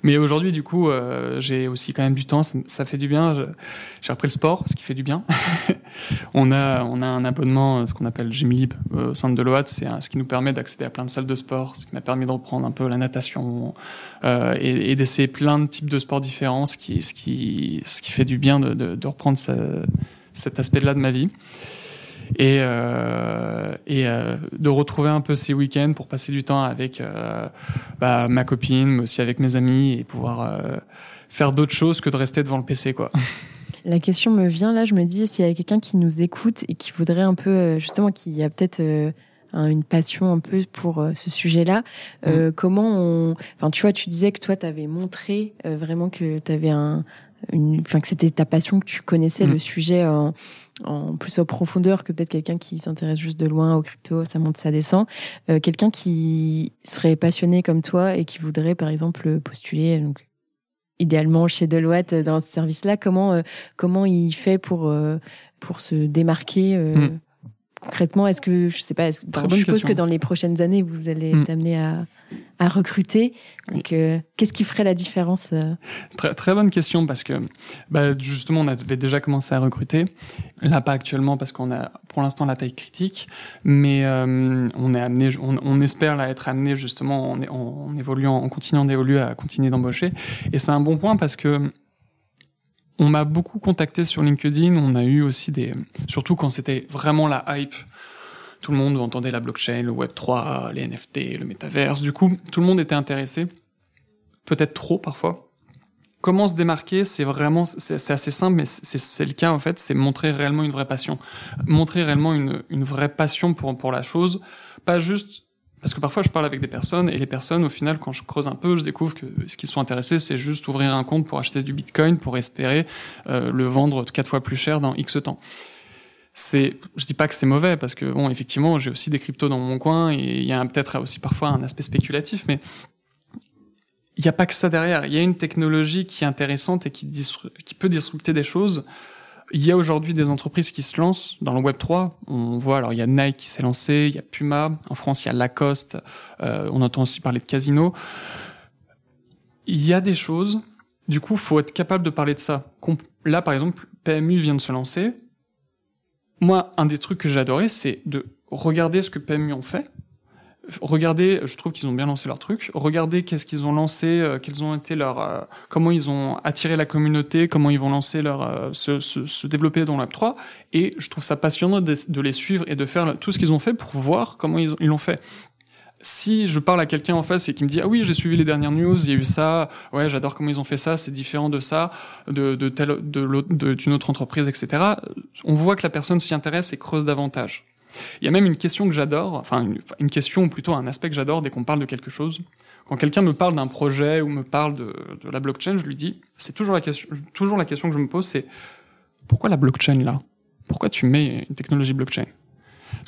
Mais aujourd'hui, du coup, euh, j'ai aussi quand même du temps, ça, fait du bien. J'ai repris le sport, ce qui fait du bien. on a on a un abonnement, ce qu'on appelle Gymlib euh, au centre de l'OAT, c'est ce qui nous permet d'accéder à plein de salles de sport, ce qui m'a permis de reprendre un peu la natation euh, et, et d'essayer plein de types de sports différents, ce qui ce qui ce qui fait du bien de, de, de reprendre ce, cet aspect-là de ma vie et, euh, et euh, de retrouver un peu ces week-ends pour passer du temps avec euh, bah, ma copine, mais aussi avec mes amis et pouvoir euh, faire d'autres choses que de rester devant le PC, quoi. La question me vient là, je me dis s'il y a quelqu'un qui nous écoute et qui voudrait un peu, euh, justement, qui a peut-être euh, une passion un peu pour ce sujet-là. Euh, mmh. Comment on... Enfin, tu vois, tu disais que toi, tu avais montré euh, vraiment que tu avais un... Une... Enfin, que c'était ta passion, que tu connaissais mmh. le sujet en, en plus en profondeur que peut-être quelqu'un qui s'intéresse juste de loin au crypto, ça monte, ça descend. Euh, quelqu'un qui serait passionné comme toi et qui voudrait, par exemple, postuler, donc idéalement chez Deloitte dans ce service-là, comment euh, comment il fait pour euh, pour se démarquer mm. Concrètement Est-ce que je sais pas est-ce, Je suppose question. que dans les prochaines années, vous allez mm. être amené à à recruter. Donc, euh, qu'est-ce qui ferait la différence euh très, très bonne question parce que bah, justement, on avait déjà commencé à recruter. Là, pas actuellement parce qu'on a pour l'instant la taille critique, mais euh, on est amené, on, on, espère là être amené justement en, en, en évoluant, en continuant d'évoluer à continuer d'embaucher. Et c'est un bon point parce que on m'a beaucoup contacté sur LinkedIn. On a eu aussi des, surtout quand c'était vraiment la hype tout le monde entendait la blockchain, le Web 3, les NFT, le métaverse. Du coup, tout le monde était intéressé, peut-être trop parfois. Comment se démarquer C'est vraiment, c'est assez simple, mais c'est le cas en fait. C'est montrer réellement une vraie passion, montrer réellement une, une vraie passion pour pour la chose, pas juste parce que parfois je parle avec des personnes et les personnes au final quand je creuse un peu je découvre que ce qu'ils sont intéressés c'est juste ouvrir un compte pour acheter du bitcoin pour espérer euh, le vendre quatre fois plus cher dans X temps c'est, je dis pas que c'est mauvais parce que bon, effectivement, j'ai aussi des cryptos dans mon coin et il y a peut-être aussi parfois un aspect spéculatif, mais il n'y a pas que ça derrière. Il y a une technologie qui est intéressante et qui, qui peut disrupter des choses. Il y a aujourd'hui des entreprises qui se lancent dans le Web 3. On voit, alors il y a Nike qui s'est lancé, il y a Puma, en France il y a Lacoste, euh, on entend aussi parler de Casino. Il y a des choses, du coup, faut être capable de parler de ça. Là, par exemple, PMU vient de se lancer, moi, un des trucs que j'adorais, c'est de regarder ce que PMU ont fait. Regarder, je trouve qu'ils ont bien lancé leur truc. Regarder qu'est-ce qu'ils ont lancé, euh, quels ont été leurs, euh, comment ils ont attiré la communauté, comment ils vont lancer leur, euh, se, se, développer dans l'App 3. Et je trouve ça passionnant de, de, les suivre et de faire tout ce qu'ils ont fait pour voir comment ils l'ont fait si je parle à quelqu'un en face et qui me dit ah oui j'ai suivi les dernières news il y a eu ça ouais j'adore comment ils ont fait ça c'est différent de ça de de telle de d'une autre entreprise etc on voit que la personne s'y intéresse et creuse davantage il y a même une question que j'adore enfin une, question ou plutôt un aspect que j'adore dès qu'on parle de quelque chose. Quand quelqu'un me parle d'un projet ou me parle de, de la blockchain je lui dis c'est toujours la question toujours la question que je me pose c'est pourquoi la blockchain là? Pourquoi tu mets une technologie blockchain?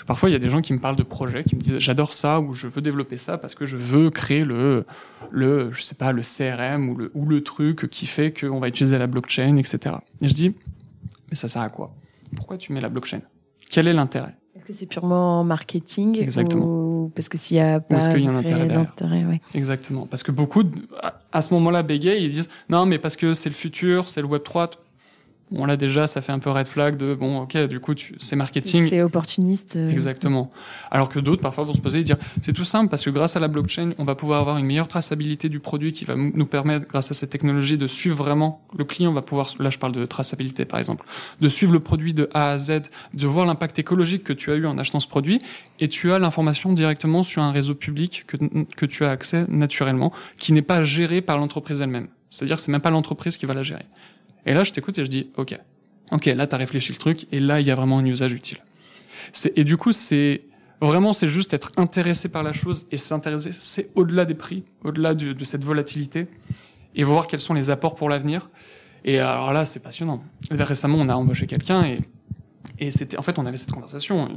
Parfois, il y a des gens qui me parlent de projets, qui me disent j'adore ça ou je veux développer ça parce que je veux créer le, le, je sais pas, le CRM ou le, ou le truc qui fait qu'on va utiliser la blockchain, etc. Et je dis, mais ça sert à quoi? Pourquoi tu mets la blockchain? Quel est l'intérêt? Est-ce que c'est purement marketing Exactement. Ou parce que s'il y a pas est-ce qu'il y a un intérêt, intérêt ouais. Exactement. Parce que beaucoup, à ce moment-là, bégayent, ils disent non, mais parce que c'est le futur, c'est le Web 3 Bon là déjà ça fait un peu red flag de bon ok du coup c'est marketing. C'est opportuniste. Euh... Exactement. Alors que d'autres parfois vont se poser et dire c'est tout simple parce que grâce à la blockchain on va pouvoir avoir une meilleure traçabilité du produit qui va nous permettre grâce à cette technologie de suivre vraiment le client va pouvoir là je parle de traçabilité par exemple de suivre le produit de A à Z de voir l'impact écologique que tu as eu en achetant ce produit et tu as l'information directement sur un réseau public que, que tu as accès naturellement qui n'est pas géré par l'entreprise elle-même. C'est-à-dire que c'est même pas l'entreprise qui va la gérer. Et là, je t'écoute et je dis, OK. OK, là, tu as réfléchi le truc et là, il y a vraiment un usage utile. Et du coup, c'est vraiment, c'est juste être intéressé par la chose et s'intéresser, c'est au-delà des prix, au-delà de, de, cette volatilité et voir quels sont les apports pour l'avenir. Et alors là, c'est passionnant. Récemment, on a embauché quelqu'un et Et c'était, en fait, on avait cette conversation.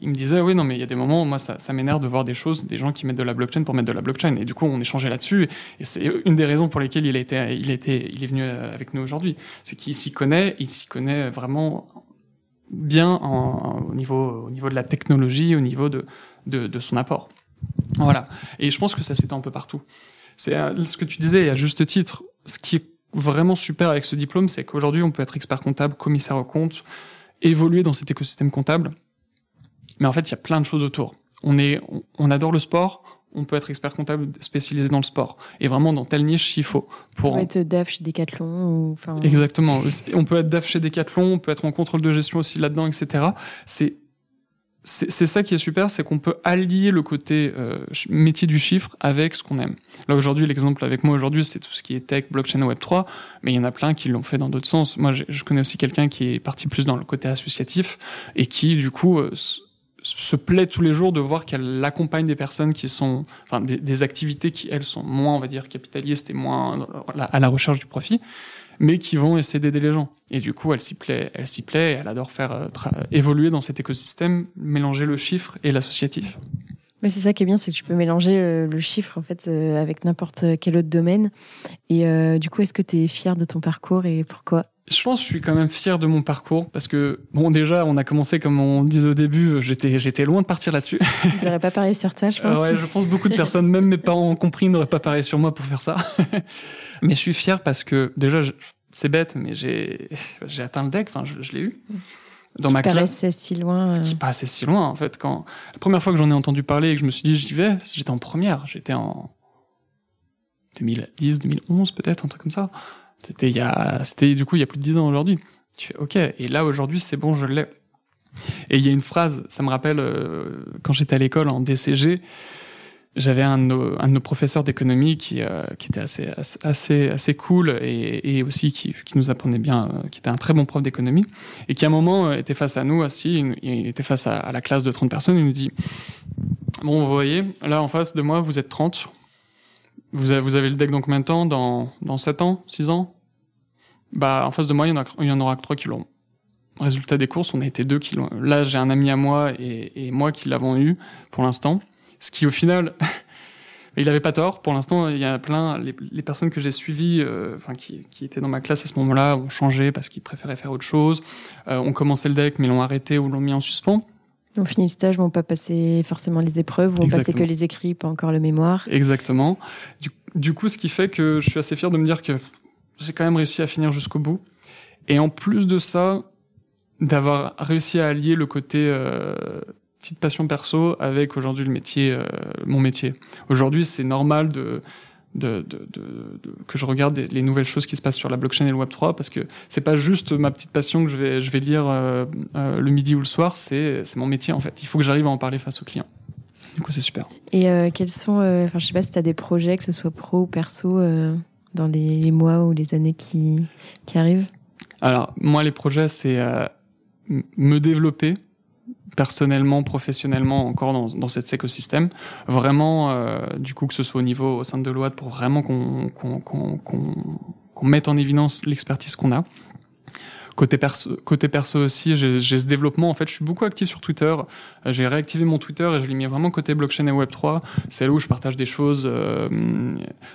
Il, me disait, oui, non, mais il y a des moments, moi, ça, m'énerve de voir des choses, des gens qui mettent de la blockchain pour mettre de la blockchain. Et du coup, on échangeait là-dessus. Et c'est une des raisons pour lesquelles il a été, il a il est venu avec nous aujourd'hui. C'est qu'il s'y connaît, il s'y connaît vraiment bien en, au niveau, au niveau de la technologie, au niveau de, de, de son apport. Voilà. Et je pense que ça s'étend un peu partout. C'est euh, ce que tu disais, à juste titre, ce qui est vraiment super avec ce diplôme, c'est qu'aujourd'hui, on peut être expert comptable, commissaire au compte, évoluer dans cet écosystème comptable. Mais en fait, il y a plein de choses autour. On est, on adore le sport, on peut être expert comptable spécialisé dans le sport et vraiment dans telle niche s'il faut. Pour on peut être DAF chez Decathlon ou enfin. Exactement. On peut être DAF chez Decathlon, on peut être en contrôle de gestion aussi là-dedans, etc. C'est c'est ça qui est super, c'est qu'on peut allier le côté euh, métier du chiffre avec ce qu'on aime. Là aujourd'hui, l'exemple avec moi aujourd'hui, c'est tout ce qui est tech, blockchain, Web 3, mais il y en a plein qui l'ont fait dans d'autres sens. Moi, je connais aussi quelqu'un qui est parti plus dans le côté associatif et qui du coup euh, se plaît tous les jours de voir qu'elle accompagne des personnes qui sont, enfin, des, des, activités qui elles sont moins, on va dire, capitalistes et moins à la recherche du profit mais qui vont essayer d'aider les gens. Et du coup, elle s'y plaît, elle s'y plaît, elle adore faire euh, évoluer dans cet écosystème, mélanger le chiffre et l'associatif. Mais c'est ça qui est bien, c'est que tu peux mélanger euh, le chiffre en fait euh, avec n'importe quel autre domaine. Et du coup, est-ce que tu es fier de ton parcours et pourquoi? Je pense que je suis quand même fier de mon parcours parce que bon déjà on a commencé comme on disait au début j'étais j'étais loin de partir là-dessus. Ils n'auraient pas parié sur toi je pense. ouais je pense beaucoup de personnes même mes parents ont compris n'auraient pas parié sur moi pour faire ça. mais je suis fier parce que déjà c'est bête mais j'ai j'ai atteint le deck enfin je, je l'ai eu dans ma classe. si loin. Ce qui euh. passait si loin en fait quand la première fois que j'en ai entendu parler et que je me suis dit j'y vais j'étais en première j'étais en 2010 2011 peut-être un truc comme ça. C'était il y a, c'était du coup il y a plus de dix ans aujourd'hui. Tu fais ok. Et là aujourd'hui c'est bon, je l'ai. Et il y a une phrase, ça me rappelle euh, quand j'étais à l'école en DCG, j'avais un, un, de nos professeurs d'économie qui, euh, qui était assez, assez, assez cool et, et aussi qui, qui, nous apprenait bien, euh, qui était un très bon prof d'économie et qui à un moment était face à nous assis, il était face à, à, la classe de 30 personnes, il nous dit Bon, vous voyez, là en face de moi, vous êtes 30, vous avez, vous avez le deck dans combien de temps dans, dans 7 ans 6 ans Bah, en face de moi, il y en, il y en aura que 3 qui l'ont. Résultat des courses, on a été deux qui l'ont. Là, j'ai un ami à moi et, et moi qui l'avons eu pour l'instant. Ce qui, au final, il avait pas tort. Pour l'instant, il y a plein. Les, les personnes que j'ai suivies, euh, enfin, qui, qui étaient dans ma classe à ce moment-là, ont changé parce qu'ils préféraient faire autre chose. Euh, ont commencé le deck, mais l'ont arrêté ou l'ont mis en suspens ont fini le stage, vont pas passer forcément les épreuves, vont passer que les écrits, pas encore le mémoire. Exactement. Du, du, coup, ce qui fait que je suis assez fier de me dire que j'ai quand même réussi à finir jusqu'au bout. Et en plus de ça, d'avoir réussi à allier le côté euh, petite passion perso avec aujourd'hui le métier, euh, mon métier. Aujourd'hui, c'est normal de de, de, de, que je regarde les nouvelles choses qui se passent sur la blockchain et le Web 3 parce que c'est pas juste ma petite passion que je vais, je vais lire euh, euh, le midi ou le soir, c'est mon métier en fait. Il faut que j'arrive à en parler face aux clients. Du coup, c'est super. Et euh, quels sont, enfin, je sais pas si tu as des projets, que ce soit pro ou perso, dans les, les, mois ou les années qui, qui arrivent? Alors, moi, les projets, c'est me développer personnellement, professionnellement encore dans, dans cet écosystème. Vraiment, euh, du coup, que ce soit au niveau au sein de l'OAD pour vraiment qu'on qu'on qu'on qu'on mette en évidence l'expertise qu'on a. Côté perso, côté perso aussi, j'ai ce développement. En fait, je suis beaucoup actif sur Twitter. Euh, j'ai réactivé mon Twitter et je l'ai mis vraiment côté blockchain et Web 3. C'est là où je partage des choses, euh,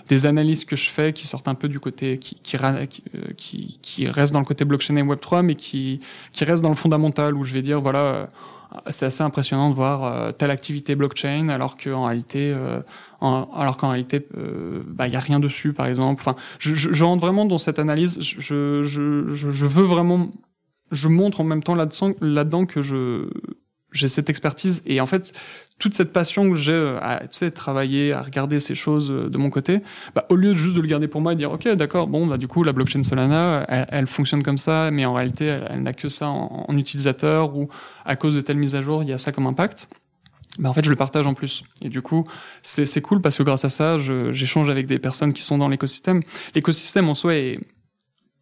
des analyses que je fais qui sortent un peu du côté qui qui, qui qui restent dans le côté blockchain et Web 3, mais qui qui restent dans le fondamental où je vais dire voilà c'est assez impressionnant de voir euh, telle activité blockchain alors qu'en réalité euh, alors qu'en réalité euh, bah, il y a rien dessus par exemple. Enfin je, je, je, rentre vraiment dans cette analyse. Je, je, je, veux vraiment je montre en même temps là-dedans que je j'ai cette expertise et en fait toute cette passion que j'ai à tu sais, travailler, à regarder ces choses de mon côté, bah, au lieu de juste de le garder pour moi et dire ok d'accord bon bah du coup la blockchain Solana elle, fonctionne comme ça mais en réalité elle, n'a que ça en, en, utilisateur ou à cause de telle mise à jour il y a ça comme impact. Bah en fait je le partage en plus et du coup c'est cool parce que grâce à ça j'échange avec des personnes qui sont dans l'écosystème. L'écosystème en soi est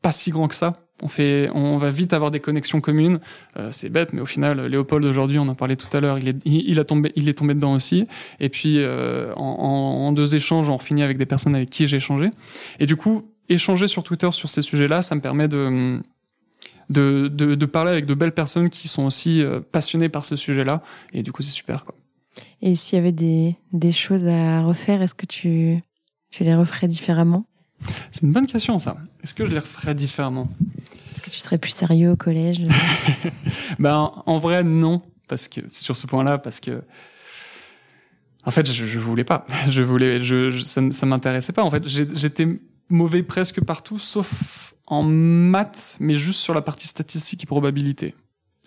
pas si grand que ça on fait, on va vite avoir des connexions communes. Euh, c'est bête, mais au final, Léopold aujourd'hui, on en parlait tout à l'heure, il est, il, a tombé, il est tombé dedans aussi. Et puis euh, en, en, deux échanges, on finit avec des personnes avec qui j'ai échangé. Et du coup, échanger sur Twitter sur ces sujets-là, ça me permet de de, de, de, parler avec de belles personnes qui sont aussi euh, passionnées par ce sujet-là. Et du coup, c'est super. Quoi. Et s'il y avait des, des choses à refaire, est-ce que tu, tu les referais différemment? C'est une bonne question, ça. Est-ce que je les referais différemment? Est-ce que tu serais plus sérieux au collège? Ben, en vrai, non. Parce que, sur ce point-là, parce que en fait, je, je voulais pas. Je voulais, ça, ça m'intéressait pas. En fait, j'étais mauvais presque partout, sauf en maths, mais juste sur la partie statistique et probabilité.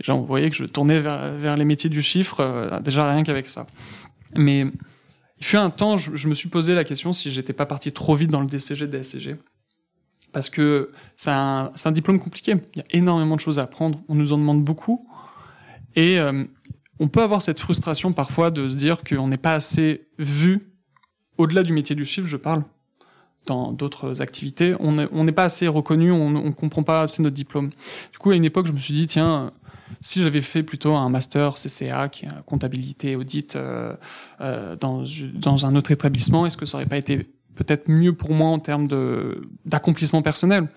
Déjà, on voyait que je tournais vers, vers les métiers du chiffre, euh, déjà rien qu'avec ça. Mais il fut un temps, je, je, me suis posé la question si j'étais pas parti trop vite dans le DCG, DSCG. Parce que c'est un, diplôme compliqué. Il y a énormément de choses à apprendre. On nous en demande beaucoup. Et euh, on peut avoir cette frustration parfois de se dire qu'on n'est pas assez vu, au-delà du métier du chiffre, je parle, dans d'autres activités, on n'est pas assez reconnu, on ne comprend pas assez notre diplôme. Du coup, à une époque, je me suis dit, tiens, si j'avais fait plutôt un master CCA, qui est comptabilité, audit, euh, euh, dans, un autre établissement, est-ce que ça aurait pas été peut-être mieux pour moi en termes d'accomplissement personnel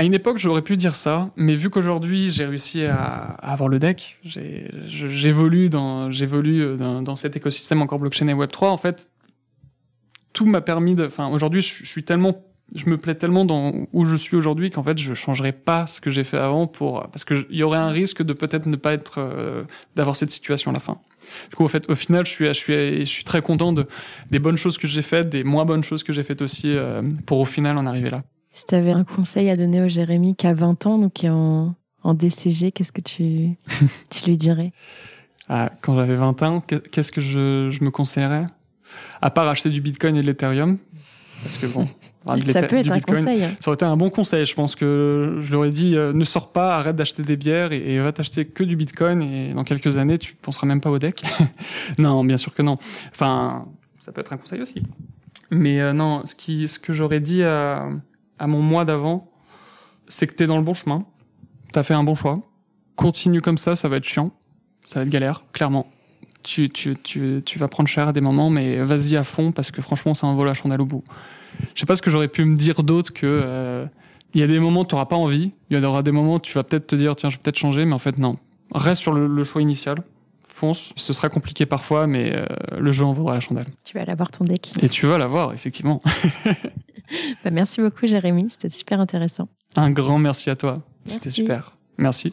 à une époque, j'aurais pu dire ça, mais vu qu'aujourd'hui j'ai réussi à, à, avoir le deck, j'évolue dans, j'évolue dans, dans, cet écosystème encore blockchain et Web 3. En fait, tout m'a permis de. Enfin, aujourd'hui, je, suis tellement, je me plais tellement dans où je suis aujourd'hui qu'en fait, je changerai pas ce que j'ai fait avant pour parce que il y aurait un risque de peut-être ne pas être euh, d'avoir cette situation à la fin. Du coup, au fait, au final, je suis, je suis, je suis très content de des bonnes choses que j'ai faites, des moins bonnes choses que j'ai faites aussi euh, pour au final en arriver là. Si tu avais un conseil à donner au Jérémy qui a 20 ans, donc qui est en, en DCG, qu'est-ce que tu, tu lui dirais? Ah, Quand j'avais 20 ans, qu'est-ce que je, je me conseillerais? À part acheter du Bitcoin et de l'Ethereum. Parce que bon, ça peut être un conseil. Ça aurait été un bon conseil. Je pense que je leur ai dit euh, ne sors pas, arrête d'acheter des bières et, et va t'acheter que du Bitcoin et dans quelques années tu penseras même pas au deck. non, bien sûr que non. Enfin, ça peut être un conseil aussi. Mais euh, non, ce qui, ce que j'aurais dit à, à mon moi d'avant, c'est que t'es dans le bon chemin, t'as fait un bon choix. Continue comme ça, ça va être chiant, ça va être galère, clairement. Tu, tu, tu, tu vas prendre cher à des moments, mais vas-y à fond parce que franchement, c'est un vol à chandelle au bout. Je sais pas ce que j'aurais pu me dire d'autre que euh, il y a des moments où tu n'auras pas envie, il y aura des moments où tu vas peut-être te dire tiens, je vais peut-être changer, mais en fait non. Reste sur le, le choix initial. Fonce. Ce sera compliqué parfois, mais euh, le jeu en vaudra la chandelle. Tu vas l'avoir ton deck. Et tu vas l'avoir, effectivement. bah, merci beaucoup, Jérémy. C'était super intéressant. Un grand merci à toi. C'était super. Merci.